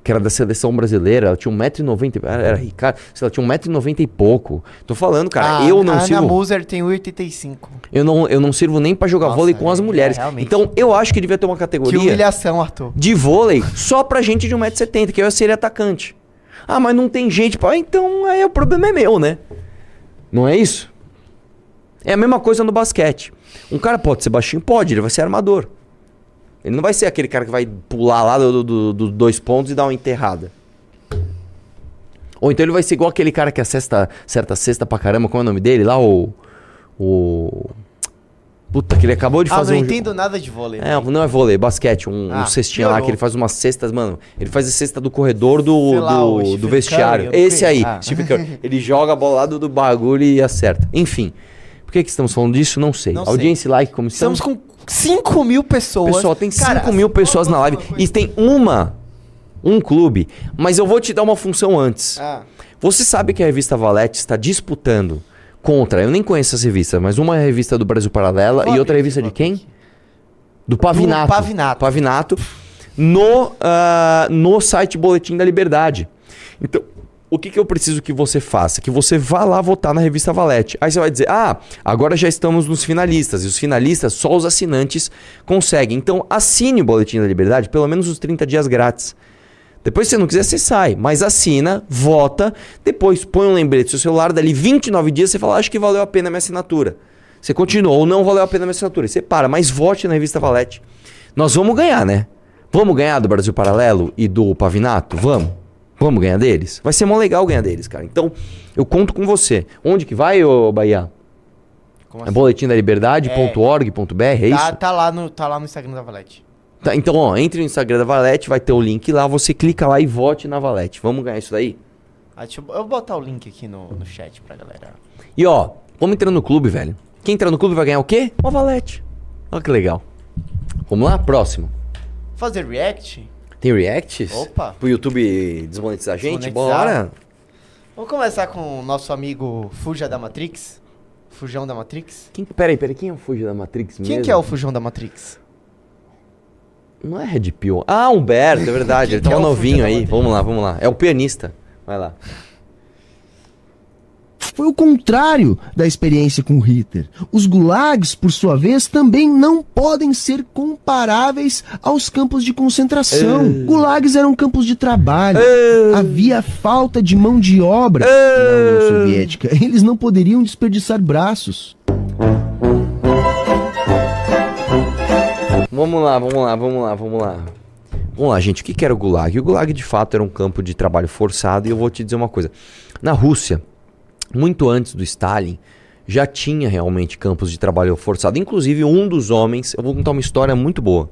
que era da seleção brasileira. Ela tinha 1,90m. Era, era Ricarda. Sei lá, tinha 1,90m e pouco. Tô falando, cara. a, eu não a Ana sirvo. Moser tem 1,85. Eu não, eu não sirvo nem pra jogar Nossa, vôlei com as é, mulheres. realmente. então eu acho que devia ter uma Que categoria humilhação, Arthur. de vôlei só pra gente de 1,70m, que eu seria atacante. Ah, mas não tem gente pra. Então aí o problema é meu, né? Não é isso? É a mesma coisa no basquete. Um cara pode ser baixinho? Pode, ele vai ser armador. Ele não vai ser aquele cara que vai pular lá dos do, do dois pontos e dar uma enterrada. Ou então ele vai ser igual aquele cara que acerta, acerta cesta pra caramba, como é o nome dele? Lá o. O. Puta, que ele acabou de Ah, fazer não um. entendo nada de vôlei. É, não é vôlei, é basquete, um, um Ah, lá piorou. que ele faz umas cestas, mano. Ele faz a cesta do corredor do, Sei lá, do, do vestiário. Curry, eu Esse aí. Ah. Stephen Curry. Ele joga a bola lá do, do bagulho e acerta. Enfim. Por que, que estamos falando disso? Não sei. Não sei. Audiência e like, como Estamos estamos? com 5 mil pessoas. Pessoal, tem 5 Cara, mil pessoas na live e tem uma, um clube. Mas eu vou te dar uma função antes. Ah, Você sabe que a revista Valete está disputando contra, eu nem conheço essa revista, mas uma é a revista do Brasil Paralela Vou e outra é revista de quem? Do Pavinato. Pavinato. Pavinato. No, ah, no site Boletim da Liberdade. Então, o que, que eu preciso que você faça? Que você vá lá votar na revista Valete. Aí você vai dizer, ah, agora já estamos nos finalistas. E os finalistas, só os assinantes conseguem. Então, assine o Boletim da Liberdade, pelo menos os 30 dias grátis. Depois, se você não quiser, você sai. Mas assina, vota, depois põe um lembrete no seu celular, dali 29 dias você fala, acho que valeu a pena a minha assinatura. Você continua, ou não valeu a pena a minha assinatura. Você para, mas vote na revista Valete. Nós vamos ganhar, né? Vamos ganhar do Brasil Paralelo e do Pavinato? Vamos. Vamos ganhar deles? Vai ser mó legal ganhar deles, cara. Então, eu conto com você. Onde que vai, ô Bahia? como É assim? boletim da liberdade.org.br, é Tá, isso? tá lá no, tá lá no Instagram da Valete. Tá, então, ó, entre no Instagram da Valete, vai ter o link lá, você clica lá e vote na Valete. Vamos ganhar isso daí? Ah, eu, eu vou botar o link aqui no, no chat pra galera. E ó, vamos entrar no clube, velho. Quem entrar no clube vai ganhar o quê? Uma Valete. Olha que legal. Vamos lá, próximo. Fazer react? Tem reacts? Opa. Pro YouTube desmonetizar a gente? Bora. Vamos começar com o nosso amigo Fuja da Matrix. Fujão da Matrix. Quem, peraí, peraí, quem é o Fuji da Matrix Quem mesmo? que é o Fujão da Matrix? Não é Red Pill. Ah, Humberto, é verdade. Ele tá um que é o novinho aí. Vamos lá, vamos lá. É o pianista. Vai lá. Foi o contrário da experiência com Hitler. Os gulags, por sua vez, também não podem ser comparáveis aos campos de concentração. Gulags eram campos de trabalho. Havia falta de mão de obra na União Soviética. Eles não poderiam desperdiçar braços. Vamos lá, vamos lá, vamos lá, vamos lá. Vamos lá, gente. O que era o Gulag? O Gulag, de fato, era um campo de trabalho forçado. E eu vou te dizer uma coisa. Na Rússia, muito antes do Stalin, já tinha realmente campos de trabalho forçado. Inclusive, um dos homens... Eu vou contar uma história muito boa.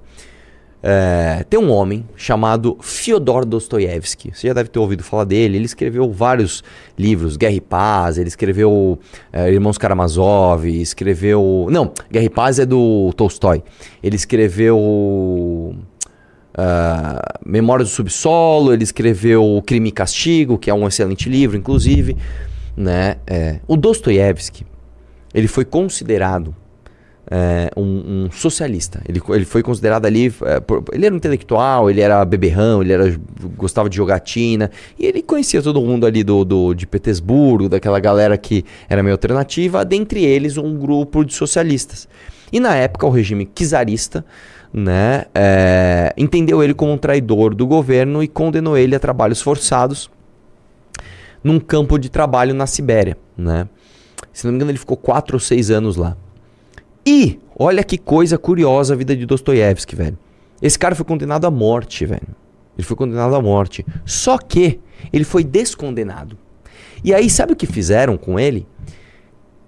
É, tem um homem chamado Fyodor Dostoiévski. Você já deve ter ouvido falar dele. Ele escreveu vários livros, Guerra e Paz. Ele escreveu é, Irmãos Karamazov. Escreveu. Não, Guerra e Paz é do Tolstói. Ele escreveu. ah, Memórias do Subsolo. Ele escreveu Crime e Castigo, que é um excelente livro, inclusive. Né? É, o Dostoiévski ele foi considerado é, um, um socialista. Ele, ele foi considerado ali. é, por- ele era um intelectual, ele era beberrão, ele era, gostava de jogatina. E ele conhecia todo mundo ali do, do- de Petersburgo, daquela galera que era meio alternativa, dentre eles um grupo de socialistas. E na época, o regime czarista né, é, entendeu ele como um traidor do governo e condenou ele a trabalhos forçados num campo de trabalho na Sibéria. Né? Se não me engano, ele ficou quatro ou seis anos lá. E, olha que coisa curiosa a vida de Dostoiévski, velho. Esse cara foi condenado à morte, velho. Ele foi condenado à morte. Só que ele foi descondenado. E aí, sabe o que fizeram com ele?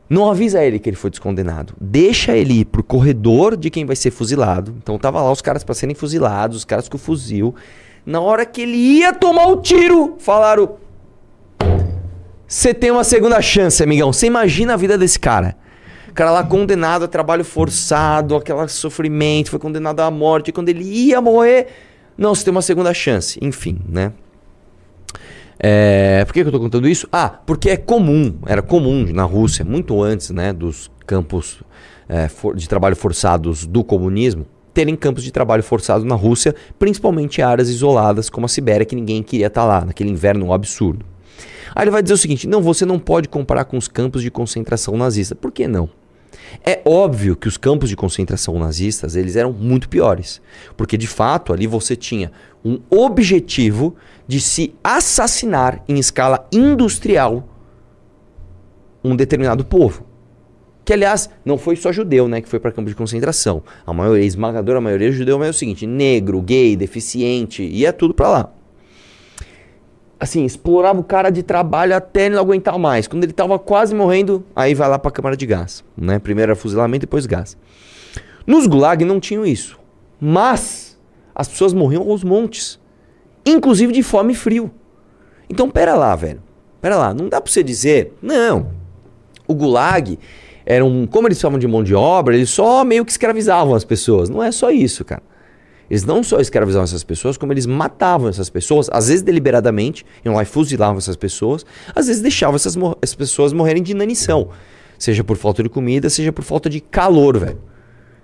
Não avisa ele que ele foi descondenado. Deixa ele ir pro corredor de quem vai ser fuzilado. Então tava lá os caras para serem fuzilados, os caras com o fuzil. Na hora que ele ia tomar o tiro, falaram: Você tem uma segunda chance, amigão. Você imagina a vida desse cara. O cara lá condenado a trabalho forçado, aquele sofrimento, foi condenado à morte. E quando ele ia morrer, não, você tem uma segunda chance. Enfim, né? É, por que, eu tô contando isso? Ah, porque é comum, era comum na Rússia, muito antes né, dos campos é, for- de trabalho forçados do comunismo, terem campos de trabalho forçado na Rússia, principalmente áreas isoladas como a Sibéria, que ninguém queria estar lá, naquele inverno absurdo. Aí ele vai dizer o seguinte: não, você não pode comparar com os campos de concentração nazista. Por que não? É óbvio que os campos de concentração nazistas, eles eram muito piores. Porque de fato ali você tinha um objetivo de se assassinar em escala industrial um determinado povo. Que aliás, não foi só judeu, né, que foi para campo de concentração. A maioria, a esmagadora maioria é judeu, mas é o seguinte, negro, gay, deficiente, ia tudo para lá assim, explorava o cara de trabalho até ele não aguentar mais. Quando ele tava quase morrendo, aí vai lá pra câmara de gás, né? Primeiro era fuzilamento, depois gás. Nos gulag não tinham isso. Mas as pessoas morriam aos montes, inclusive de fome e frio. Então, pera lá, velho. Pera lá, não dá pra você dizer, não. O gulag era um, como eles chamam de mão de obra, eles só meio que escravizavam as pessoas. Não é só isso, cara. Eles não só escravizavam essas pessoas, como eles matavam essas pessoas, às vezes deliberadamente, iam lá e fuzilavam essas pessoas, às vezes deixavam essas, essas pessoas morrerem de inanição, seja por falta de comida, seja por falta de calor, velho.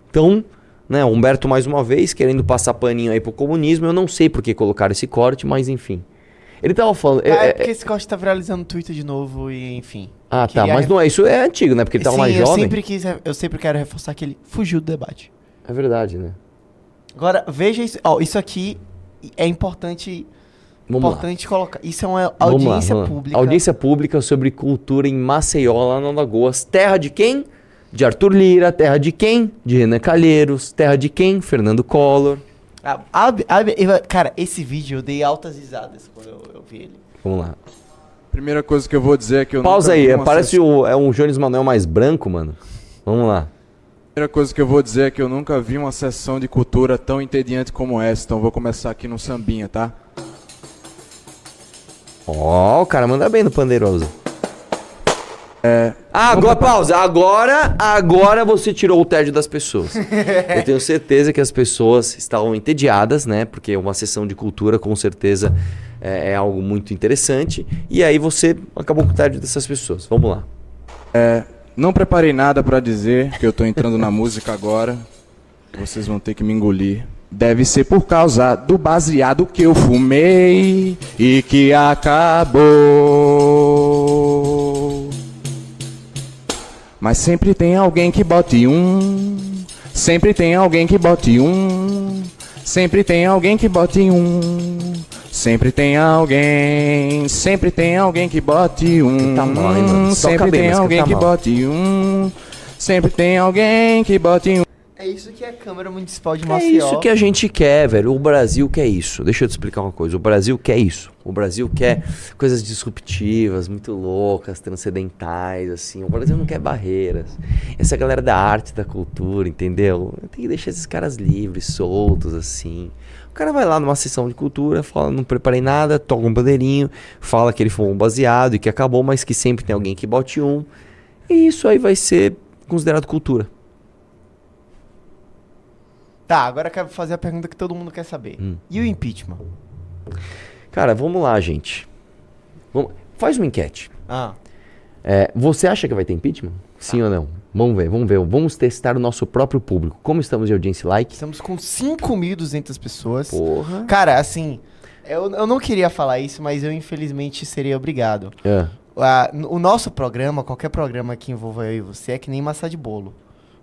Então, né, Humberto mais uma vez querendo passar paninho aí pro comunismo, eu não sei por que colocaram esse corte, mas enfim. Ele tava falando. é- Ah, é é- porque esse corte tá viralizando no Twitter de novo e enfim. ah, tá, mas não é, isso é antigo, né? Porque ele tava Sim, mais eu jovem. sempre quis, eu sempre quero reforçar que ele fugiu do debate. É verdade, né? Agora, veja isso. Ó, isso aqui é importante, Vamos lá. importante colocar. Isso é uma Vamos lá, audiência vamos lá. pública. Audiência pública sobre cultura em Maceió, lá no Alagoas. Terra de quem? De Arthur Lira. Terra de quem? De Renan Calheiros. Terra de quem? Fernando Collor. Ah, abre- abre- eu- cara, esse vídeo eu dei altas risadas quando eu, eu vi ele. Vamos lá. Primeira coisa que eu vou dizer é que eu Pausa nunca aí. uma Parece o, é um Jones Manuel mais branco, mano. Vamos lá. Primeira coisa que eu vou dizer é que eu nunca vi uma sessão de cultura tão entediante como essa, então vou começar aqui no sambinha, tá? Ó, o cara manda bem no pandeiroso. É. Ah, agora pausa. Agora, agora você tirou o tédio das pessoas. Eu tenho certeza que as pessoas estavam entediadas, né? Porque uma sessão de cultura com certeza é, é algo muito interessante. E aí você acabou com o tédio dessas pessoas. Vamos lá. É, não preparei nada pra dizer, que eu tô entrando na música agora. Vocês vão ter que me engolir. Deve ser por causa do baseado que eu fumei e que acabou. Mas sempre tem alguém que bote um. Sempre tem alguém que bote um. Sempre tem alguém que bote um. Sempre tem alguém, sempre tem alguém que bote um. Tá mal, hein, mano? Toca Sempre tem mas alguém que mal. bote um. Sempre tem alguém que bote um. É isso que é a Câmara Municipal de É Maceió. isso que a gente quer, velho. O Brasil quer isso. Deixa eu te explicar uma coisa. O Brasil quer isso. O Brasil quer coisas disruptivas, muito loucas, transcendentais, assim. O Brasil não quer barreiras. Essa galera da arte, da cultura, entendeu? Tem que deixar esses caras livres, soltos, assim. O cara vai lá numa sessão de cultura, fala, não preparei nada, toca um bandeirinho, fala que ele fumou um baseado e que acabou, mas que sempre tem alguém que bote um. E isso aí vai ser considerado cultura. Tá, agora eu quero fazer a pergunta que todo mundo quer saber. Hum. E o impeachment? Cara, vamos lá, gente. Vamos- Faz uma enquete. Ah, É, você acha que vai ter impeachment? Sim ou não? Vamos ver, vamos ver. Vamos testar o nosso próprio público. Como estamos de audiência like? estamos com 5.200 pessoas. Porra. Cara, assim, eu, eu não queria falar isso, mas eu infelizmente seria obrigado. É. Ah, o nosso programa, qualquer programa que envolva eu e você, é que nem massa de bolo.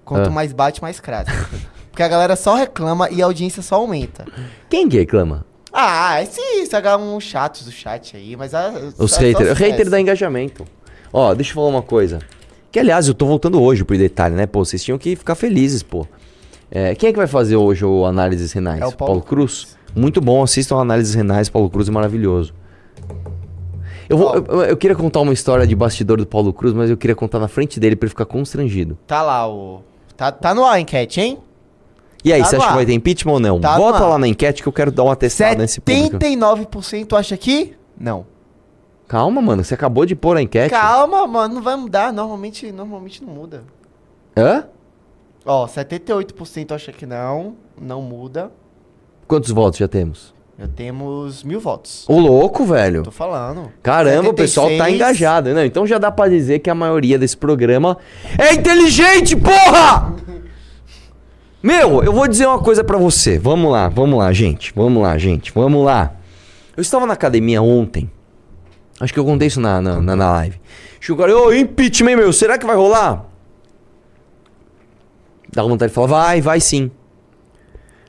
Quanto Ah. mais bate, mais cresce. Porque a galera só reclama e a audiência só aumenta. Quem que reclama? Ah, esses H1 chatos do chat aí, mas... A, Os haters. hater dá engajamento. Ó, deixa eu falar uma coisa. Que, aliás, eu tô voltando hoje pro detalhe, né? Pô, vocês tinham que ficar felizes, pô. É, quem é que vai fazer hoje o Análises Renais? É o Paulo Cruz? Muito bom, assistam Análises Renais. Paulo Cruz é maravilhoso. Eu, vou, eu, eu queria contar uma história de bastidor do Paulo Cruz, mas eu queria contar na frente dele pra ele ficar constrangido. Tá lá o... Tá, tá no ar a enquete, hein? E aí, Tá você acha que ar. vai ter impeachment ou não? Tá Bota lá na enquete que eu quero dar uma testada nesse público. 79% acha que... Não. Calma, mano, você acabou de pôr a enquete. Calma, mano, não vai mudar. Normalmente, normalmente não muda. Hã? Ó, 78% acha que não, não muda. Quantos votos já temos? Já temos mil votos. Ô, louco, velho. Tô falando. Caramba, o pessoal tá 76. engajado, né? Então já dá pra dizer que a maioria desse programa é inteligente, porra! Meu, eu vou dizer uma coisa pra você. Vamos lá, vamos lá, gente. Vamos lá, gente. Vamos lá. Eu estava na academia ontem. Acho que eu contei isso na, na, na, na live. Chegou o cara, ô, impeachment, meu, será que vai rolar? Dá vontade de falar, vai, vai sim.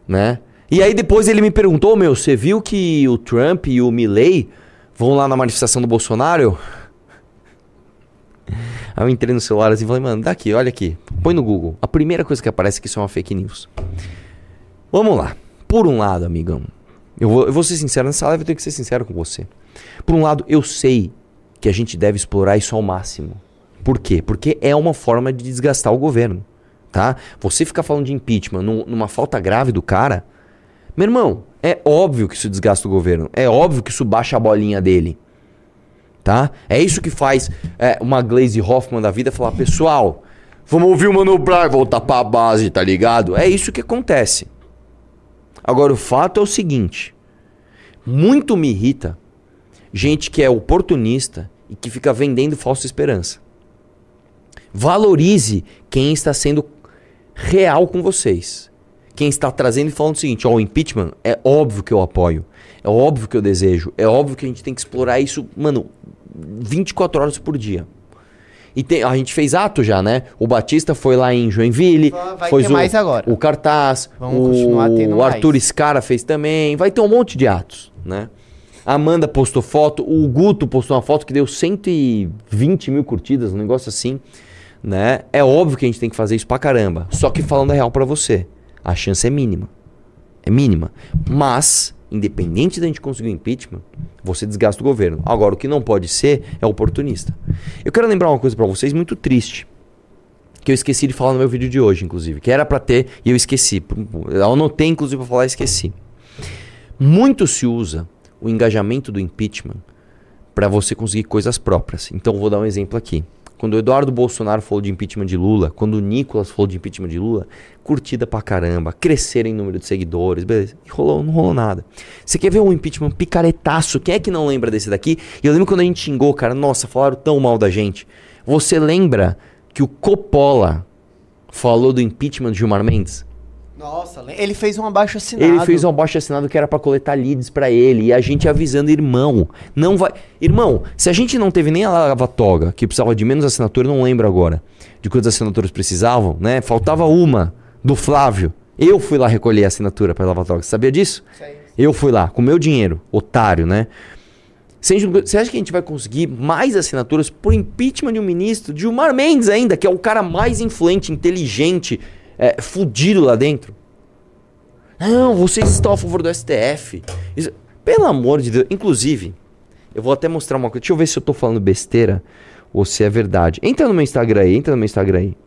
Né? E aí depois ele me perguntou, meu, você viu que o Trump e o Milley vão lá na manifestação do Bolsonaro? Aí eu entrei no celular assim e falei, mano, daqui, olha aqui. Põe no Google. A primeira coisa que aparece é que isso é uma fake news. Vamos lá. Por um lado, amigão, eu vou, eu vou ser sincero, nessa live eu tenho que ser sincero com você. Por um lado, eu sei que a gente deve explorar isso ao máximo. Por quê? Porque é uma forma de desgastar o governo, tá? Você ficar falando de impeachment num- numa falta grave do cara, meu irmão, é óbvio que isso desgasta o governo. É óbvio que isso baixa a bolinha dele. Tá? É isso que faz é, uma Glaze Hoffman da vida falar, pessoal, vamos ouvir o Mano Brown voltar pra base, tá ligado? É isso que acontece. Agora, o fato é o seguinte: muito me irrita gente que é oportunista e que fica vendendo falsa esperança. Valorize quem está sendo real com vocês. Quem está trazendo e falando o seguinte: ó, o impeachment é óbvio que eu apoio. É óbvio que eu desejo. É óbvio que a gente tem que explorar isso, mano, 24 horas por dia. E tem- a gente fez ato já, né? O Batista foi lá em Joinville. Vai- foi ter mais agora. O cartaz. Vamos o, continuar tendo o Arthur mais. Scara fez também. Vai ter um monte de atos, né? Amanda postou foto. O Guto postou uma foto que deu 120 mil curtidas, um negócio assim. Né? É óbvio que a gente tem que fazer isso pra caramba. Só que falando a real pra você, a chance é mínima. É mínima. Mas, independente da gente conseguir o impeachment, você desgasta o governo. Agora, o que não pode ser é oportunista. Eu quero lembrar uma coisa pra vocês muito triste. Que eu esqueci de falar no meu vídeo de hoje, inclusive. Que era pra ter e eu esqueci. Eu anotei, inclusive, pra falar e esqueci. Muito se usa o engajamento do impeachment para você conseguir coisas próprias. Então vou dar um exemplo aqui. Quando o Eduardo Bolsonaro falou de impeachment de Lula, quando o Nicolas falou de impeachment de Lula, curtida pra caramba, cresceram em número de seguidores, beleza. E rolou, não rolou nada. Você quer ver um impeachment picaretaço? Quem é que não lembra desse daqui? E eu lembro quando a gente xingou, cara, nossa, falaram tão mal da gente. Você lembra que o Coppola falou do impeachment de Gilmar Mendes? Nossa, le- ele fez um abaixo assinado. Ele fez um abaixo assinado que era pra coletar leads pra ele e a gente avisando, irmão, não vai. Irmão, se a gente não teve nem a lava-toga, que precisava de menos assinatura, eu não lembro agora de quantas assinaturas precisavam, né? Faltava uma do Flávio. Eu fui lá recolher a assinatura pra lava-toga. Você sabia disso? Eu fui lá, com meu dinheiro, otário, né? Você acha que a gente vai conseguir mais assinaturas por impeachment de um ministro, Gilmar Mendes ainda, que é o cara mais influente, inteligente, é, fudido lá dentro? Não, vocês estão a favor do STF. Isso- Pelo amor de Deus. Inclusive, eu vou até mostrar uma coisa. Deixa eu ver se eu tô falando besteira ou se é verdade. Entra no meu Instagram aí, entra no meu Instagram aí.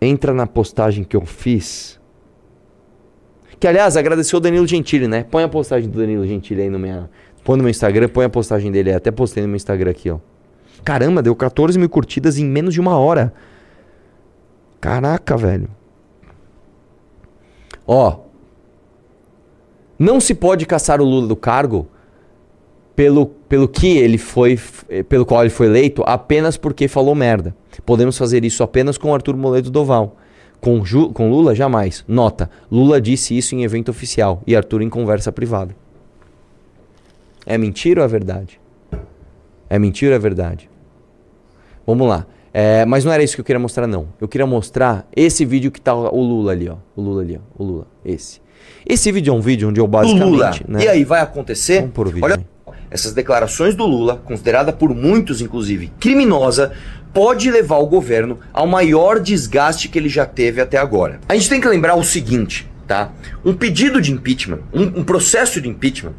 Entra na postagem que eu fiz. Que aliás, agradeceu o Danilo Gentili, né? Põe a postagem do Danilo Gentili aí no meu. Põe no meu Instagram, põe a postagem dele. Até postei no meu Instagram aqui, ó. Caramba, deu 14 mil curtidas em menos de uma hora. Caraca, velho. Ó. Não se pode caçar o Lula do cargo pelo, pelo que ele foi, pelo qual ele foi eleito, apenas porque falou merda. Podemos fazer isso apenas com Arthur Moledo Doval. Com, Ju- com Lula, jamais. Nota: Lula disse isso em evento oficial e Arthur em conversa privada. É mentira ou é verdade? É mentira ou é verdade? Vamos lá. É, mas não era isso que eu queria mostrar, não. Eu queria mostrar esse vídeo que tá o Lula ali, ó. O Lula ali, ó. O Lula. Esse. Esse vídeo é um vídeo onde eu basicamente. Lula. né? E aí, vai acontecer? Vamos pôr o vídeo Olha, aí. essas declarações do Lula, considerada por muitos, inclusive, criminosa, pode levar o governo ao maior desgaste que ele já teve até agora. A gente tem que lembrar o seguinte, tá? Um pedido de impeachment, um, um processo de impeachment,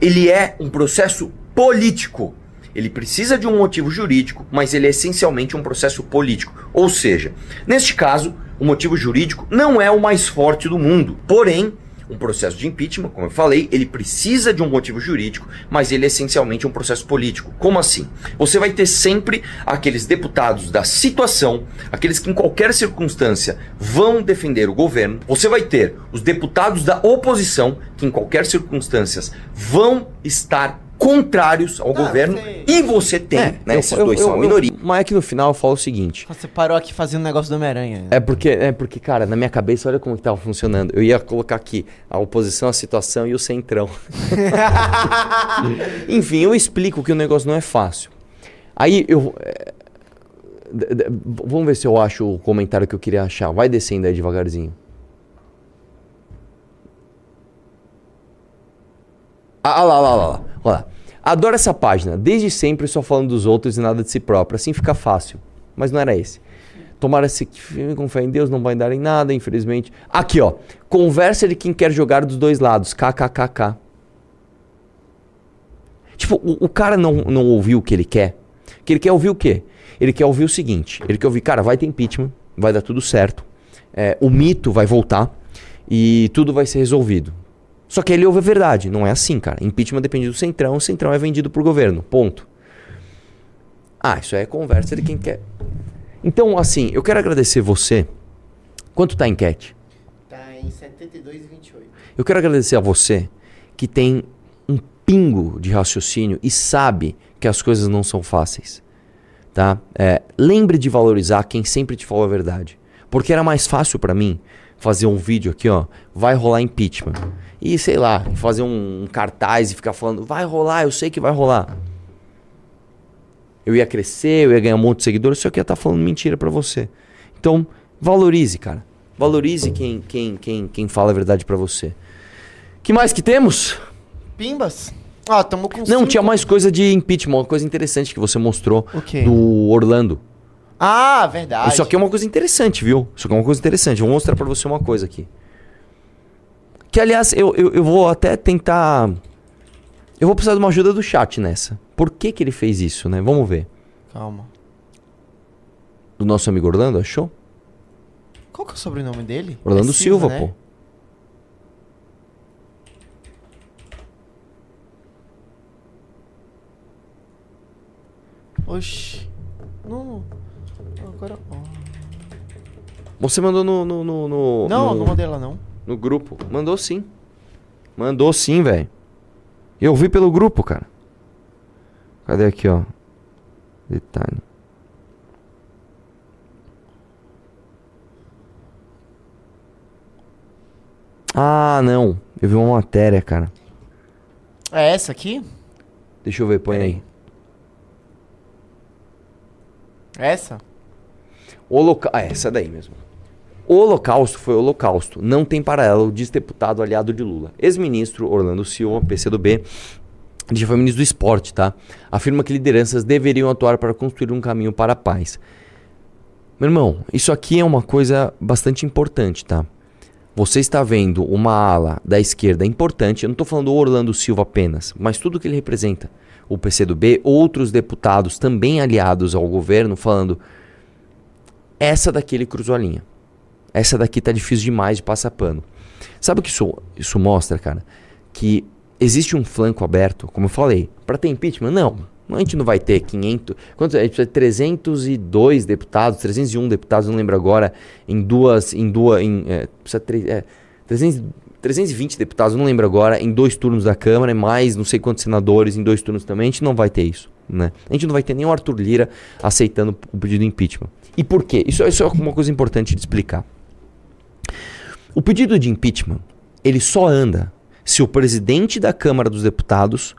ele é um processo político. Ele precisa de um motivo jurídico, mas ele é essencialmente um processo político. Ou seja, neste caso, o motivo jurídico não é o mais forte do mundo. Porém, um processo de impeachment, como eu falei, ele precisa de um motivo jurídico, mas ele é essencialmente um processo político. Como assim? Você vai ter sempre aqueles deputados da situação, aqueles que em qualquer circunstância vão defender o governo. Você vai ter os deputados da oposição, que em qualquer circunstância vão estar contrários ao Ah, governo. você- E você tem, É, né? eu- esses eu- dois eu- são a eu- minoria. Mas é que no final eu falo o seguinte. Você parou aqui fazendo um negócio do Homem-Aranha. É porque, é porque, cara, na minha cabeça, olha como que tava funcionando. Eu ia colocar aqui a oposição, a situação e o centrão. Enfim, eu explico que o negócio não é fácil. Aí eu. é, d- d- vamos ver se eu acho o comentário que eu queria achar. Vai descendo aí devagarzinho. Ah, ah lá, lá, lá, lá. Olha lá. Adoro essa página. Desde sempre só falando dos outros e nada de si próprio. Assim fica fácil. Mas não era esse. Tomara se firme com fé em Deus, não vai dar em nada, infelizmente. Aqui, ó. Conversa de quem quer jogar dos dois lados. KKKK. Tipo, o, o cara não, não ouviu o que ele quer. Que ele quer ouvir o quê? Ele quer ouvir o seguinte. Ele quer ouvir, cara, vai ter impeachment, vai dar tudo certo. é, o mito vai voltar e tudo vai ser resolvido. Só que ele ouve a verdade. Não é assim, cara. Impeachment depende do centrão, o centrão é vendido por governo. Ponto. Ah, isso aí é conversa de quem quer. Então, assim, eu quero agradecer você. Quanto tá a enquete? Tá em 72,28. Eu quero agradecer a você que tem um pingo de raciocínio e sabe que as coisas não são fáceis. Tá? É, lembre de valorizar quem sempre te falou a verdade. Porque era mais fácil pra mim fazer um vídeo aqui, ó, vai rolar impeachment. E sei lá, fazer um, um cartaz e ficar falando, vai rolar, eu sei que vai rolar. Eu ia crescer, eu ia ganhar um monte de seguidores, só que ia estar falando mentira pra você. Então, valorize, cara. Valorize quem, quem, quem, quem fala a verdade pra você. que mais que temos? Pimbas? Ah, tamo com Não, cinco. tinha mais coisa de impeachment, uma coisa interessante que você mostrou O quê? do Orlando. Ah, verdade. Isso aqui é uma coisa interessante, viu? Isso aqui é uma coisa interessante. Vou mostrar pra você uma coisa aqui. Que, aliás, eu, eu, eu vou até tentar... Eu vou precisar de uma ajuda do chat nessa. Por que que ele fez isso, né? Vamos ver. Calma. Do nosso amigo Orlando, achou? Qual que é o sobrenome dele? Orlando É Silva, né? pô. Oxi. Não. Agora. Você mandou no. no, no, no Não, no, não mandei lá não. No grupo. Mandou sim. Mandou sim, velho. Eu vi pelo grupo, cara. Cadê aqui, ó? Detalhe. Ah, não. Eu vi uma matéria, cara. É essa aqui? Deixa eu ver, põe aí. Essa? Holoca... Ah, essa daí mesmo. O Holocausto foi Holocausto. Não tem paralelo, diz deputado aliado de Lula. Ex-ministro Orlando Silva, PCdoB, ele já foi ministro do esporte, tá? Afirma que lideranças deveriam atuar para construir um caminho para a paz. Meu irmão, isso aqui é uma coisa bastante importante, tá? Você está vendo uma ala da esquerda importante, eu não estou falando do Orlando Silva apenas, mas tudo que ele representa. O PCdoB, outros deputados também aliados ao governo, falando: essa daqui ele cruzou a linha. Essa daqui tá difícil demais de passar pano. Sabe o que isso, isso mostra, cara? Que existe um flanco aberto, como eu falei, para ter impeachment? Não. A gente não vai ter 500. Quantos? A gente precisa de 302 deputados, 301 deputados, não lembro agora, em duas. Em duas em, é, precisa tre- é, 300, 320 deputados, não lembro agora, em dois turnos da Câmara, mais não sei quantos senadores em dois turnos também. A gente não vai ter isso. Né? A gente não vai ter o Arthur Lira aceitando o pedido de impeachment. E por quê? Isso, isso é uma coisa importante de explicar. O pedido de impeachment, ele só anda se o presidente da Câmara dos Deputados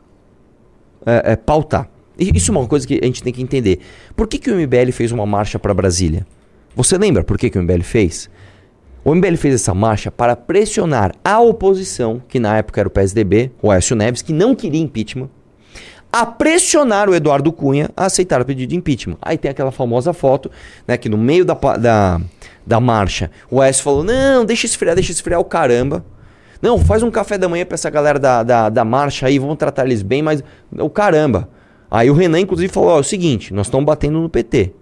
é, é, pautar. Isso é uma coisa que a gente tem que entender. Por que, que o MBL fez uma marcha para Brasília? Você lembra por que, que o MBL fez? O MBL fez essa marcha para pressionar a oposição, que na época era o PSDB, o Aécio Neves, que não queria impeachment, a pressionar o Eduardo Cunha a aceitar o pedido de impeachment. Aí tem aquela famosa foto, né, que no meio da, da, da marcha, o Aécio falou, não, deixa esfriar, deixa esfriar o caramba. Não, faz um café da manhã pra essa galera da, da, da marcha aí, vamos tratar eles bem, mas o caramba. Aí o Renan, inclusive, falou, ó, é o seguinte, nós estamos batendo no PT.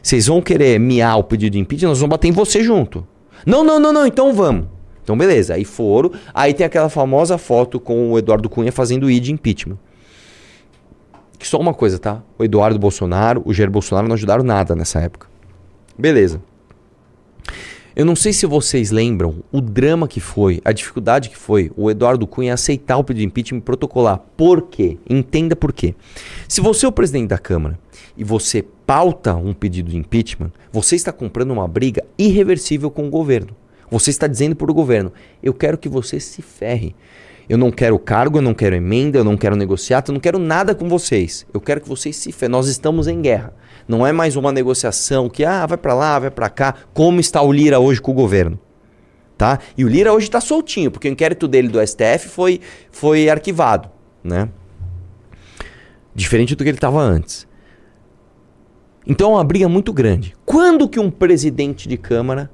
Vocês vão querer miar o pedido de impeachment, nós vamos bater em você junto. Não, não, não, não, então vamos. Então beleza, aí foram, aí tem aquela famosa foto com o Eduardo Cunha fazendo I de impeachment. Que só uma coisa, tá? O Eduardo Bolsonaro, o Jair Bolsonaro não ajudaram nada nessa época. Beleza. Eu não sei se vocês lembram o drama que foi, a dificuldade que foi o Eduardo Cunha aceitar o pedido de impeachment e protocolar. Por quê? Entenda por quê. Se você é o presidente da Câmara e você pauta um pedido de impeachment, você está comprando uma briga irreversível com o governo. Você está dizendo para o governo: eu quero que você se ferre. Eu não quero cargo, eu não quero emenda, eu não quero negociar, eu não quero nada com vocês. Eu quero que vocês se ferrem. Nós estamos em guerra. Não é mais uma negociação que, ah, vai para lá, vai para cá, como está o Lira hoje com o governo. Tá? E o Lira hoje está soltinho, porque o inquérito dele do STF foi, foi arquivado. Né? Diferente do que ele estava antes. Então é uma briga muito grande. Quando que um presidente de Câmara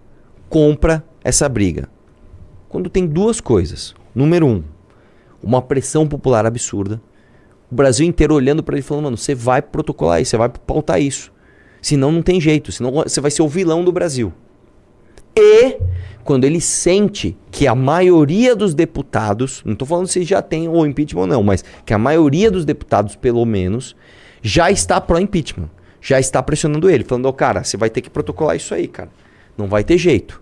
compra essa briga? Quando tem duas coisas. Número um, uma pressão popular absurda. O Brasil inteiro olhando para ele falando, mano, você vai protocolar isso, você vai pautar isso. Senão não tem jeito, senão você vai ser o vilão do Brasil. E quando ele sente que a maioria dos deputados, não estou falando se já tem o impeachment ou não, mas que a maioria dos deputados, pelo menos, já está pró-impeachment. Já está pressionando ele, falando, ó, cara, você vai ter que protocolar isso aí, cara. Não vai ter jeito.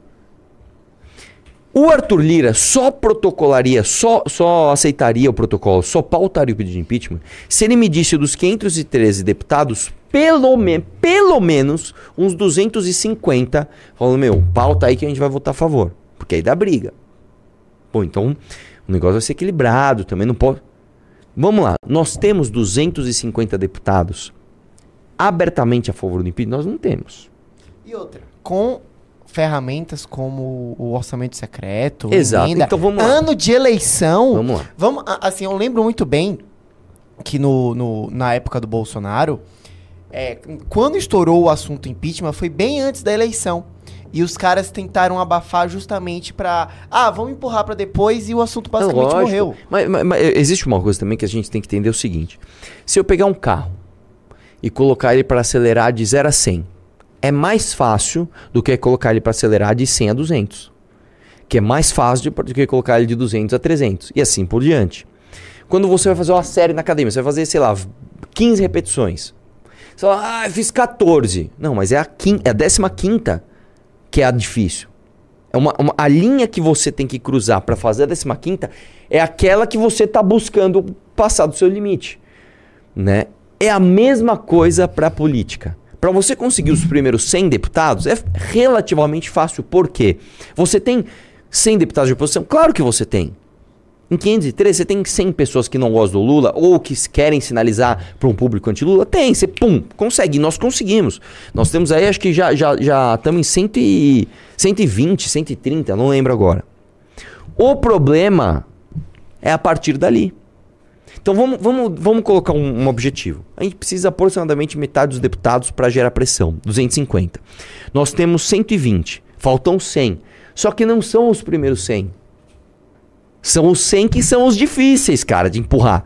O Arthur Lira só protocolaria, só, só aceitaria o protocolo, só pautaria o pedido de impeachment se ele me disse dos 513 deputados, pelo, me pelo menos uns 250 falando, meu, pauta aí que a gente vai votar a favor. Porque aí dá briga. Pô, então o negócio vai ser equilibrado, também não pode. Vamos lá, nós temos 250 deputados abertamente a favor do impeachment? Nós não temos. E outra, com ferramentas como o orçamento secreto, Exato. emenda, Então vamos lá. ano de eleição. Vamos lá. Vamos, assim, eu lembro muito bem que no, no- na época do Bolsonaro, é, quando estourou o assunto impeachment, foi bem antes da eleição. E os caras tentaram abafar justamente pra. Ah, vamos empurrar pra depois e o assunto basicamente morreu. Mas, mas- mas existe uma coisa também que a gente tem que entender o seguinte: se eu pegar um carro e colocar ele para acelerar de 0 a 100, é mais fácil do que colocar ele para acelerar de 100 a 200. Que é mais fácil do que colocar ele de 200 a 300 e assim por diante. Quando você vai fazer uma série na academia, você vai fazer, sei lá, 15 repetições. Você fala, ah, eu fiz 14. Não, mas é a, quin é a 15 que é a difícil. É uma, uma- a linha que você tem que cruzar para fazer a 15 é aquela que você está buscando passar do seu limite. Né? É a mesma coisa para política. Para você conseguir os primeiros 100 deputados, é relativamente fácil. Por quê? Você tem 100 deputados de oposição? Claro que você tem. Em 513, você tem 100 pessoas que não gostam do Lula ou que querem sinalizar para um público anti-Lula? Tem, você, pum, consegue. Nós conseguimos. Nós temos aí, acho que já já já estamos em 100 e, 120, 130, não lembro agora. O problema é a partir dali. Então vamos, vamos, vamos colocar um, um objetivo. A gente precisa aproximadamente metade dos deputados para gerar pressão, 250. Nós temos 120, faltam 100. Só que não são os primeiros 100. São os 100 que são os difíceis, cara, de empurrar.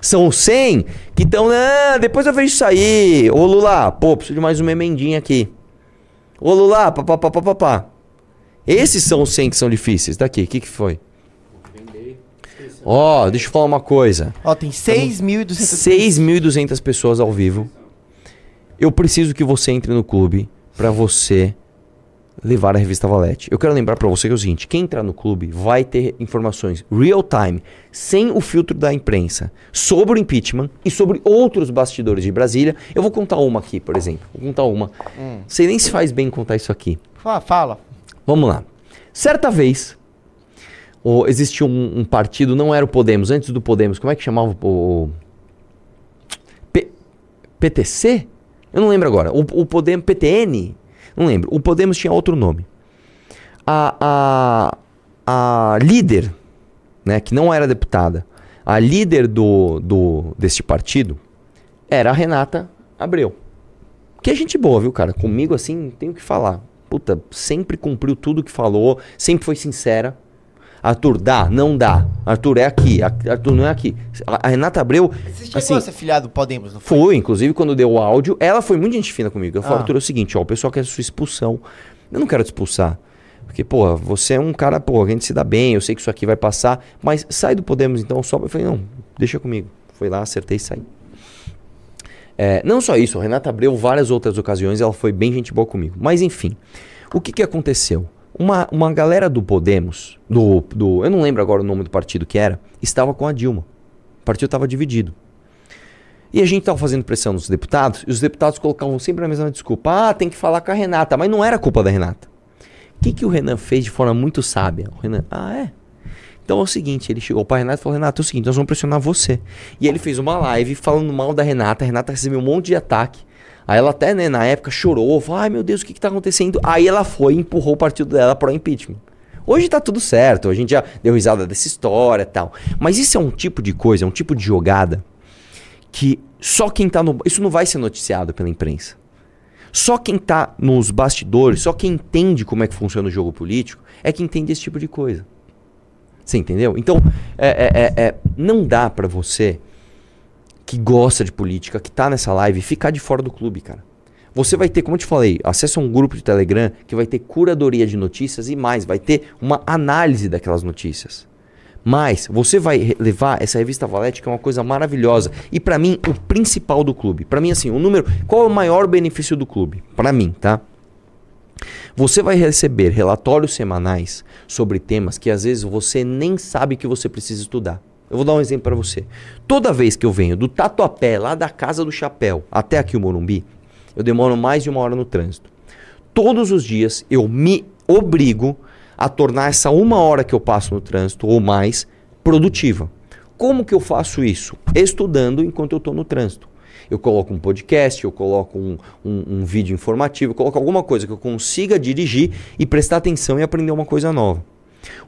São os 100 que estão, ah, depois eu vejo isso aí. Ô Lula, pô, preciso de mais uma emendinha aqui. Ô Lula, papapá. Esses são os 100 que são difíceis. Daqui, o que, que foi? Ó, deixa eu falar uma coisa. Ó, tem 6.200 6.200 pessoas ao vivo. Eu preciso que você entre no clube pra você levar a revista Valete. Eu quero lembrar pra você que é o seguinte, quem entrar no clube vai ter informações real time, sem o filtro da imprensa, sobre o impeachment e sobre outros bastidores de Brasília. Eu vou contar uma aqui, por exemplo. Vou contar uma. Sei nem se faz bem contar isso aqui. Fala, fala. Vamos lá. Certa vez, o- existia um, um partido, não era o Podemos, antes do Podemos, como é que chamava o. P- PTC? Eu não lembro agora. O, o Podemos. PTN? Não lembro. O Podemos tinha outro nome. A, a, a líder, né, que não era deputada, a líder do, do, deste partido era a Renata Abreu. Que é gente boa, viu, cara? Comigo, assim, tenho que falar. Puta, sempre cumpriu tudo que falou, sempre foi sincera. Arthur, dá, não dá. Arthur, é aqui. Ar- Arthur, não é aqui. A, a Renata Abreu, Você chegou assim, a ser filiado do Podemos, não foi? foi, inclusive, quando deu o áudio, ela foi muito gente fina comigo. Eu falei, Ah. Arthur, é o seguinte, ó, o pessoal quer sua expulsão. Eu não quero te expulsar. Porque, pô, você é um cara, pô, a gente se dá bem, eu sei que isso aqui vai passar, mas sai do Podemos então, só. Eu falei, não, deixa comigo. Fui lá, acertei e saí. É, não só isso, a Renata Abreu, várias outras ocasiões, ela foi bem gente boa comigo. Mas enfim, o que que aconteceu? Uma, uma galera do Podemos, do, do. Eu não lembro agora o nome do partido que era, estava com a Dilma. O partido estava dividido. E a gente estava fazendo pressão nos deputados, e os deputados colocavam sempre a mesma desculpa. Ah, tem que falar com a Renata, mas não era culpa da Renata. O que, que o Renan fez de forma muito sábia? O Renan, ah, é? Então é o seguinte, ele chegou para Renata e falou: Renata, é o seguinte, nós vamos pressionar você. E ele fez uma live falando mal da Renata. A Renata recebeu um monte de ataque. Aí ela até, né, na época, chorou, falou: ai meu Deus, o que, que tá acontecendo? Aí ela foi e empurrou o partido dela para o impeachment. Hoje tá tudo certo, a gente já deu risada dessa história e tal. Mas isso é um tipo de coisa, é um tipo de jogada que só quem tá no. Isso não vai ser noticiado pela imprensa. Só quem tá nos bastidores, só quem entende como é que funciona o jogo político, é que entende esse tipo de coisa. Você entendeu? Então, é, é, é, é, não dá pra você que gosta de política, que tá nessa live, ficar de fora do clube, cara. Você vai ter, como eu te falei, acesso a um grupo de Telegram que vai ter curadoria de notícias e mais, vai ter uma análise daquelas notícias. Mas você vai levar essa revista Valete, que é uma coisa maravilhosa. E pra mim, o principal do clube. Pra mim, assim, o número. Qual é o maior benefício do clube? Pra mim, tá? Você vai receber relatórios semanais sobre temas que às vezes você nem sabe que você precisa estudar. Eu vou dar um exemplo pra você. Toda vez que eu venho do Tatuapé, lá da Casa do Chapéu, até aqui o Morumbi, eu demoro mais de uma hora no trânsito. Todos os dias eu me obrigo a tornar essa uma hora que eu passo no trânsito ou mais produtiva. Como que eu faço isso? Estudando enquanto eu estou no trânsito. Eu coloco um podcast, eu coloco um, um- um vídeo informativo, eu coloco alguma coisa que eu consiga dirigir e prestar atenção e aprender uma coisa nova.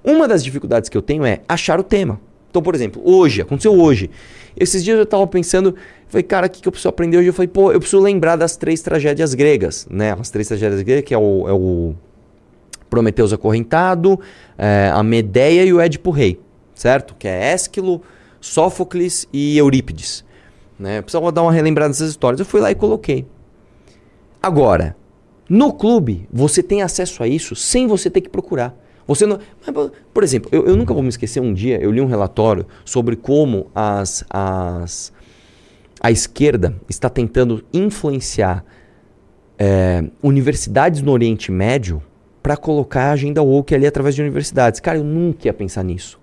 Uma das dificuldades que eu tenho é achar o tema. Então, por exemplo, hoje, aconteceu hoje. Esses dias eu estava pensando, falei, cara, o que, que eu preciso aprender hoje? Eu falei, pô, eu preciso lembrar das três tragédias gregas, né? As três tragédias gregas, que é o, é o Prometeus acorrentado, é, a Medeia e o Édipo Rei, certo? Que é Ésquilo, Sófocles e Eurípides. Né? Precisava dar uma relembrada nessas histórias. Eu fui lá e coloquei. Agora, no clube, você tem acesso a isso sem você ter que procurar. Você não, por exemplo, eu, eu nunca vou me esquecer um dia, eu li um relatório sobre como as, as, a esquerda está tentando influenciar é, universidades no Oriente Médio para colocar a agenda woke ali através de universidades. Cara, eu nunca ia pensar nisso.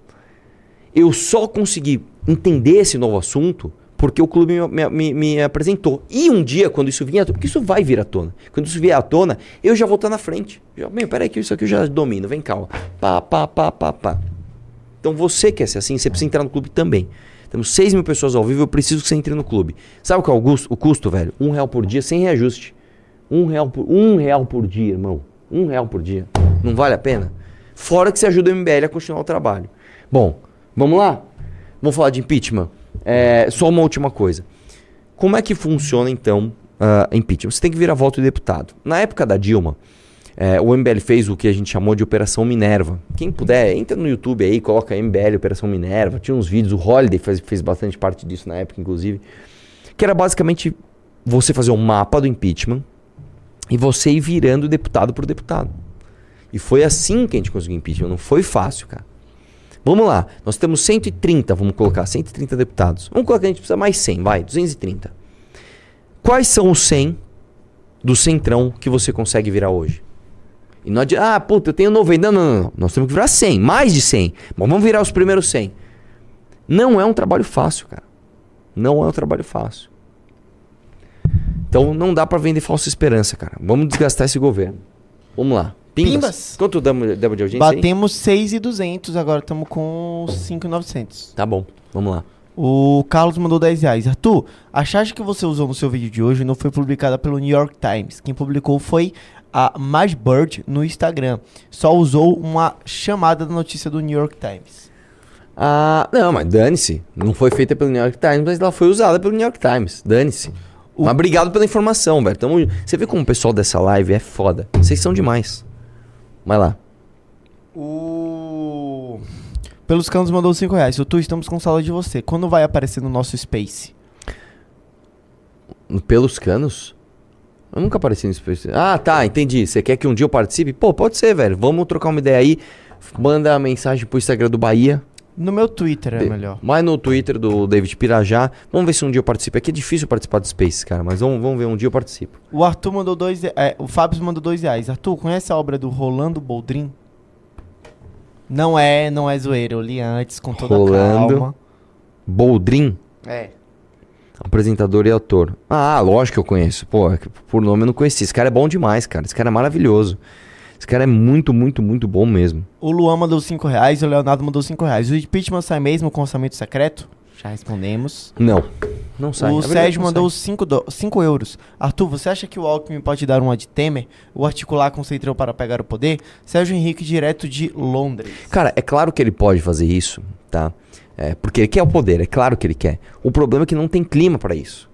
Eu só consegui entender esse novo assunto porque o clube me, me, me apresentou. E um dia, quando isso vinha porque isso vai vir à tona. Quando isso vier à tona, eu já vou estar na frente. Já, bem, peraí que isso aqui eu já domino, vem cá. Ó. Pá, pá, pá, pá, pá. Então você quer ser assim, você precisa entrar no clube também. Temos 6 mil pessoas ao vivo, eu preciso que você entre no clube. Sabe qual é o custo, o custo velho? Um real por dia, sem reajuste. Um real por, um real por dia, irmão. Um real por dia. Não vale a pena? Fora que você ajuda o MBL a continuar o trabalho. Bom, vamos lá? Vamos falar de impeachment? É, só uma última coisa. Como é que funciona, então, uh, impeachment? Você tem que virar voto de deputado. Na época da Dilma, é, o MBL fez o que a gente chamou de Operação Minerva. Quem puder, entra no YouTube aí, coloca MBL Operação Minerva. Tinha uns vídeos, o Holiday fez, fez bastante parte disso na época, inclusive. Que era basicamente você fazer um mapa do impeachment e você ir virando deputado por deputado. E foi assim que a gente conseguiu impeachment. Não foi fácil, cara. Vamos lá, nós temos 130, vamos colocar, 130 deputados. Vamos colocar, a gente precisa mais 100, vai, 230. Quais são os 100 do centrão que você consegue virar hoje? E não adianta, ah, puta, eu tenho 90. Não, não, não, nós temos que virar 100, mais de 100. Bom, vamos virar os primeiros 100. Não é um trabalho fácil, cara. Não é um trabalho fácil. Então não dá para vender falsa esperança, cara. Vamos desgastar esse governo. Vamos lá. Pimbas. Pimbas. Quanto demos demo de audiência aí? Batemos 6,200, agora estamos com 5,900. Tá bom, vamos lá. O Carlos mandou 10 reais. Arthur, a charge que você usou no seu vídeo de hoje não foi publicada pelo New York Times. Quem publicou foi a Bird no Instagram. Só usou uma chamada da notícia do New York Times. Ah, não, mas dane-se. Não foi feita pelo New York Times, mas ela foi usada pelo New York Times. Dane-se. O- Mas obrigado pela informação, velho. Tamo... Você vê como o pessoal dessa live é foda. Vocês são demais. Vai lá. O. Pelos canos mandou 5 reais. Tu estamos com saudade de você. Quando vai aparecer no nosso Space? Pelos canos? Eu nunca apareci no Space. Ah, tá, entendi. Você quer que um dia eu participe? Pô, pode ser, velho. Vamos trocar uma ideia aí. Manda a mensagem pro Instagram do Bahia. No meu Twitter é melhor. Mas no Twitter do David Pirajá. Vamos ver se um dia eu participo. Aqui é difícil participar do Space, cara. Mas vamos, vamos ver, um dia eu participo. O Arthur mandou 2 é, O Fábio mandou 2 reais. Arthur, conhece a obra do Rolando Boldrin? Não é, não é zoeira. Eu li antes com toda Rolando. calma. Boldrin, É. apresentador e autor. Ah, lógico que eu conheço. Pô, é por nome eu não conhecia. Esse cara é bom demais, cara. Esse cara é maravilhoso. Esse cara é muito, muito, muito bom mesmo. O Luan mandou 5 reais. O Leonardo mandou 5 reais. O impeachment sai mesmo com orçamento secreto? Já respondemos. Não. Não sai. o Sérgio mandou sai. 5 do... cinco euros. Arthur, você acha que o Alckmin pode dar uma de Temer? O articular com o Centrão para pegar o poder? Sérgio Henrique, direto de Londres. Cara, é claro que ele pode fazer isso, tá? É, porque ele quer o poder, é claro que ele quer. O problema é que não tem clima pra isso.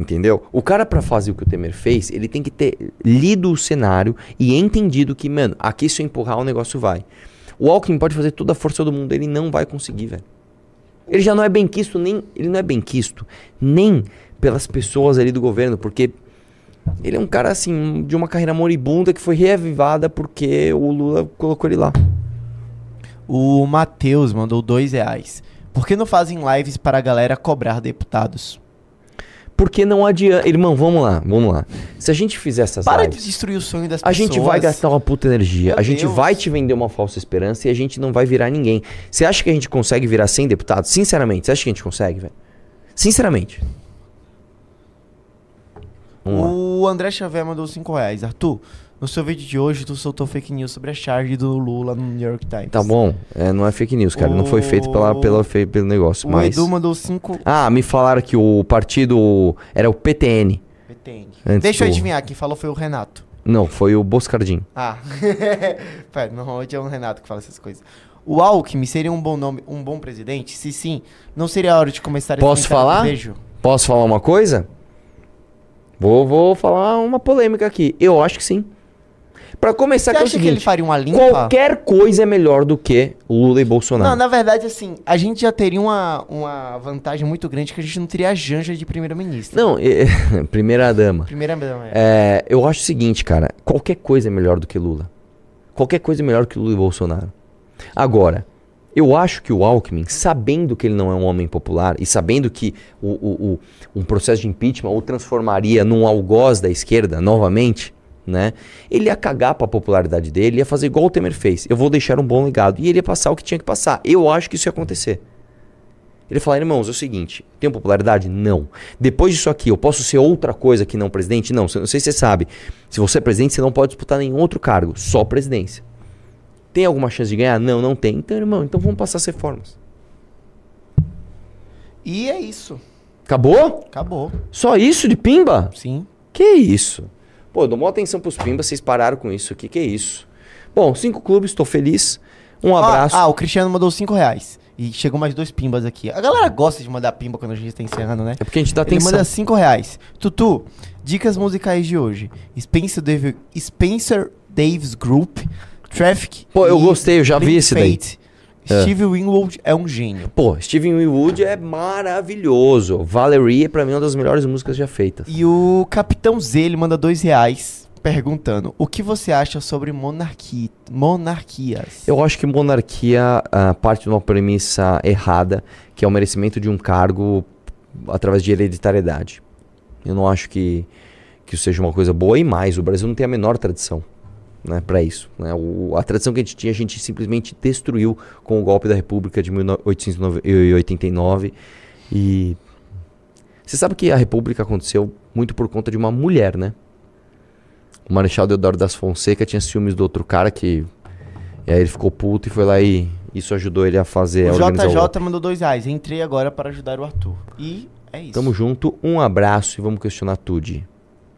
Entendeu? O cara pra fazer o que o Temer fez, ele tem que ter lido o cenário e entendido que, mano, aqui se eu empurrar o negócio vai. O Alckmin pode fazer toda a força do mundo, ele não vai conseguir, velho. Ele já não é bem quisto nem, ele não é bem quisto nem pelas pessoas ali do governo, porque ele é um cara assim de uma carreira moribunda que foi reavivada porque o Lula colocou ele lá. O Matheus mandou 2 reais. Por que não fazem lives para a galera cobrar deputados? Porque não adianta. Irmão, vamos lá, vamos lá. Se a gente fizer essas Para de lives, destruir o sonho das a pessoas. gente vai gastar uma puta energia. Meu a gente Deus. vai te vender uma falsa esperança e a gente não vai virar ninguém. Você acha que a gente consegue virar 100 deputados? Sinceramente, você acha que a gente consegue, velho? Sinceramente. Vamos lá. O André Xavier mandou 5 reais. Arthur, no seu vídeo de hoje, tu soltou fake news sobre a charge do Lula no New York Times. Tá bom, é, não é fake news, cara. Não foi feito pela, pela, pelo negócio, O mas... Edu mandou 5 Ah, me falaram que o partido era o PTN. PTN. Antes Deixa eu do- adivinhar, quem falou foi o Renato. Não, foi o Boscardinho. Ah, Pera, normalmente é o Renato que fala essas coisas. O Alckmin seria um bom nome, um bom presidente? Se sim, não seria a hora de começar Posso enfrentar o falar? Beijo? Posso falar uma coisa? Vou, vou falar uma polêmica aqui. Eu acho que sim. Pra começar, Você que é o acha que ele seguinte, faria uma limpa? qualquer coisa é melhor do que Lula e Bolsonaro. Não, na verdade, assim, a gente já teria uma, uma vantagem muito grande que a gente não teria a Janja de primeira-ministra. Não, é- primeira dama. Primeira dama, é. É, eu acho o seguinte, cara, qualquer coisa é melhor do que Lula. Qualquer coisa é melhor do que Lula e Bolsonaro. Agora, eu acho que o Alckmin, sabendo que ele não é um homem popular e sabendo que o, o- o- um processo de impeachment o transformaria num algoz da esquerda novamente, né? Ele ia cagar pra popularidade dele, ia fazer igual o Temer fez. Eu vou deixar um bom legado. E ele ia passar o que tinha que passar. Eu acho que isso ia acontecer. Ele ia falar, irmãos, é o seguinte, tenho popularidade? Não. Depois disso aqui, eu posso ser outra coisa que não presidente? Não, não sei se você sabe. Se você é presidente, você não pode disputar nenhum outro cargo, só presidência. Tem alguma chance de ganhar? Não, não tem. Então, irmão, então vamos passar as reformas. E é isso. Acabou? Acabou. Só isso de pimba? Sim. Que isso? Pô, eu dou maior atenção pros pimbas, vocês pararam com isso aqui, que isso? Bom, cinco clubes, tô feliz. Um abraço. Ah, ah, o Cristiano mandou 5 reais. E chegou mais dois pimbas aqui. A galera gosta de mandar pimba quando a gente tá encerrando, né? É porque a gente dá Ele atenção. manda 5 reais. Tutu, dicas musicais de hoje. Spencer, Davi- Spencer Davis Group, Traffic. Pô, eu gostei, eu já vi esse daí. Fate. Steve Winwood é um gênio. Pô, Steven Winwood é maravilhoso. Valerie, pra mim, é uma das melhores músicas já feitas. E o Capitão Z, ele manda dois reais perguntando: O que você acha sobre monarqui monarquias? Eu acho que monarquia ah, parte de uma premissa errada, que é o merecimento de um cargo através de hereditariedade. Eu não acho que, que isso seja uma coisa boa. E mais, o Brasil não tem a menor tradição né, para isso. Né? O- a tradição que a gente tinha, a gente simplesmente destruiu com o golpe da República de 1889. E você sabe que a República aconteceu muito por conta de uma mulher, né? O Marechal Deodoro das Fonseca tinha ciúmes do outro cara que e aí ele ficou puto e foi lá e isso ajudou ele a fazer a o golpe. JJ mandou dois reais. Entrei agora para ajudar o Arthur. E é isso. Tamo junto, um abraço e vamos questionar tudo.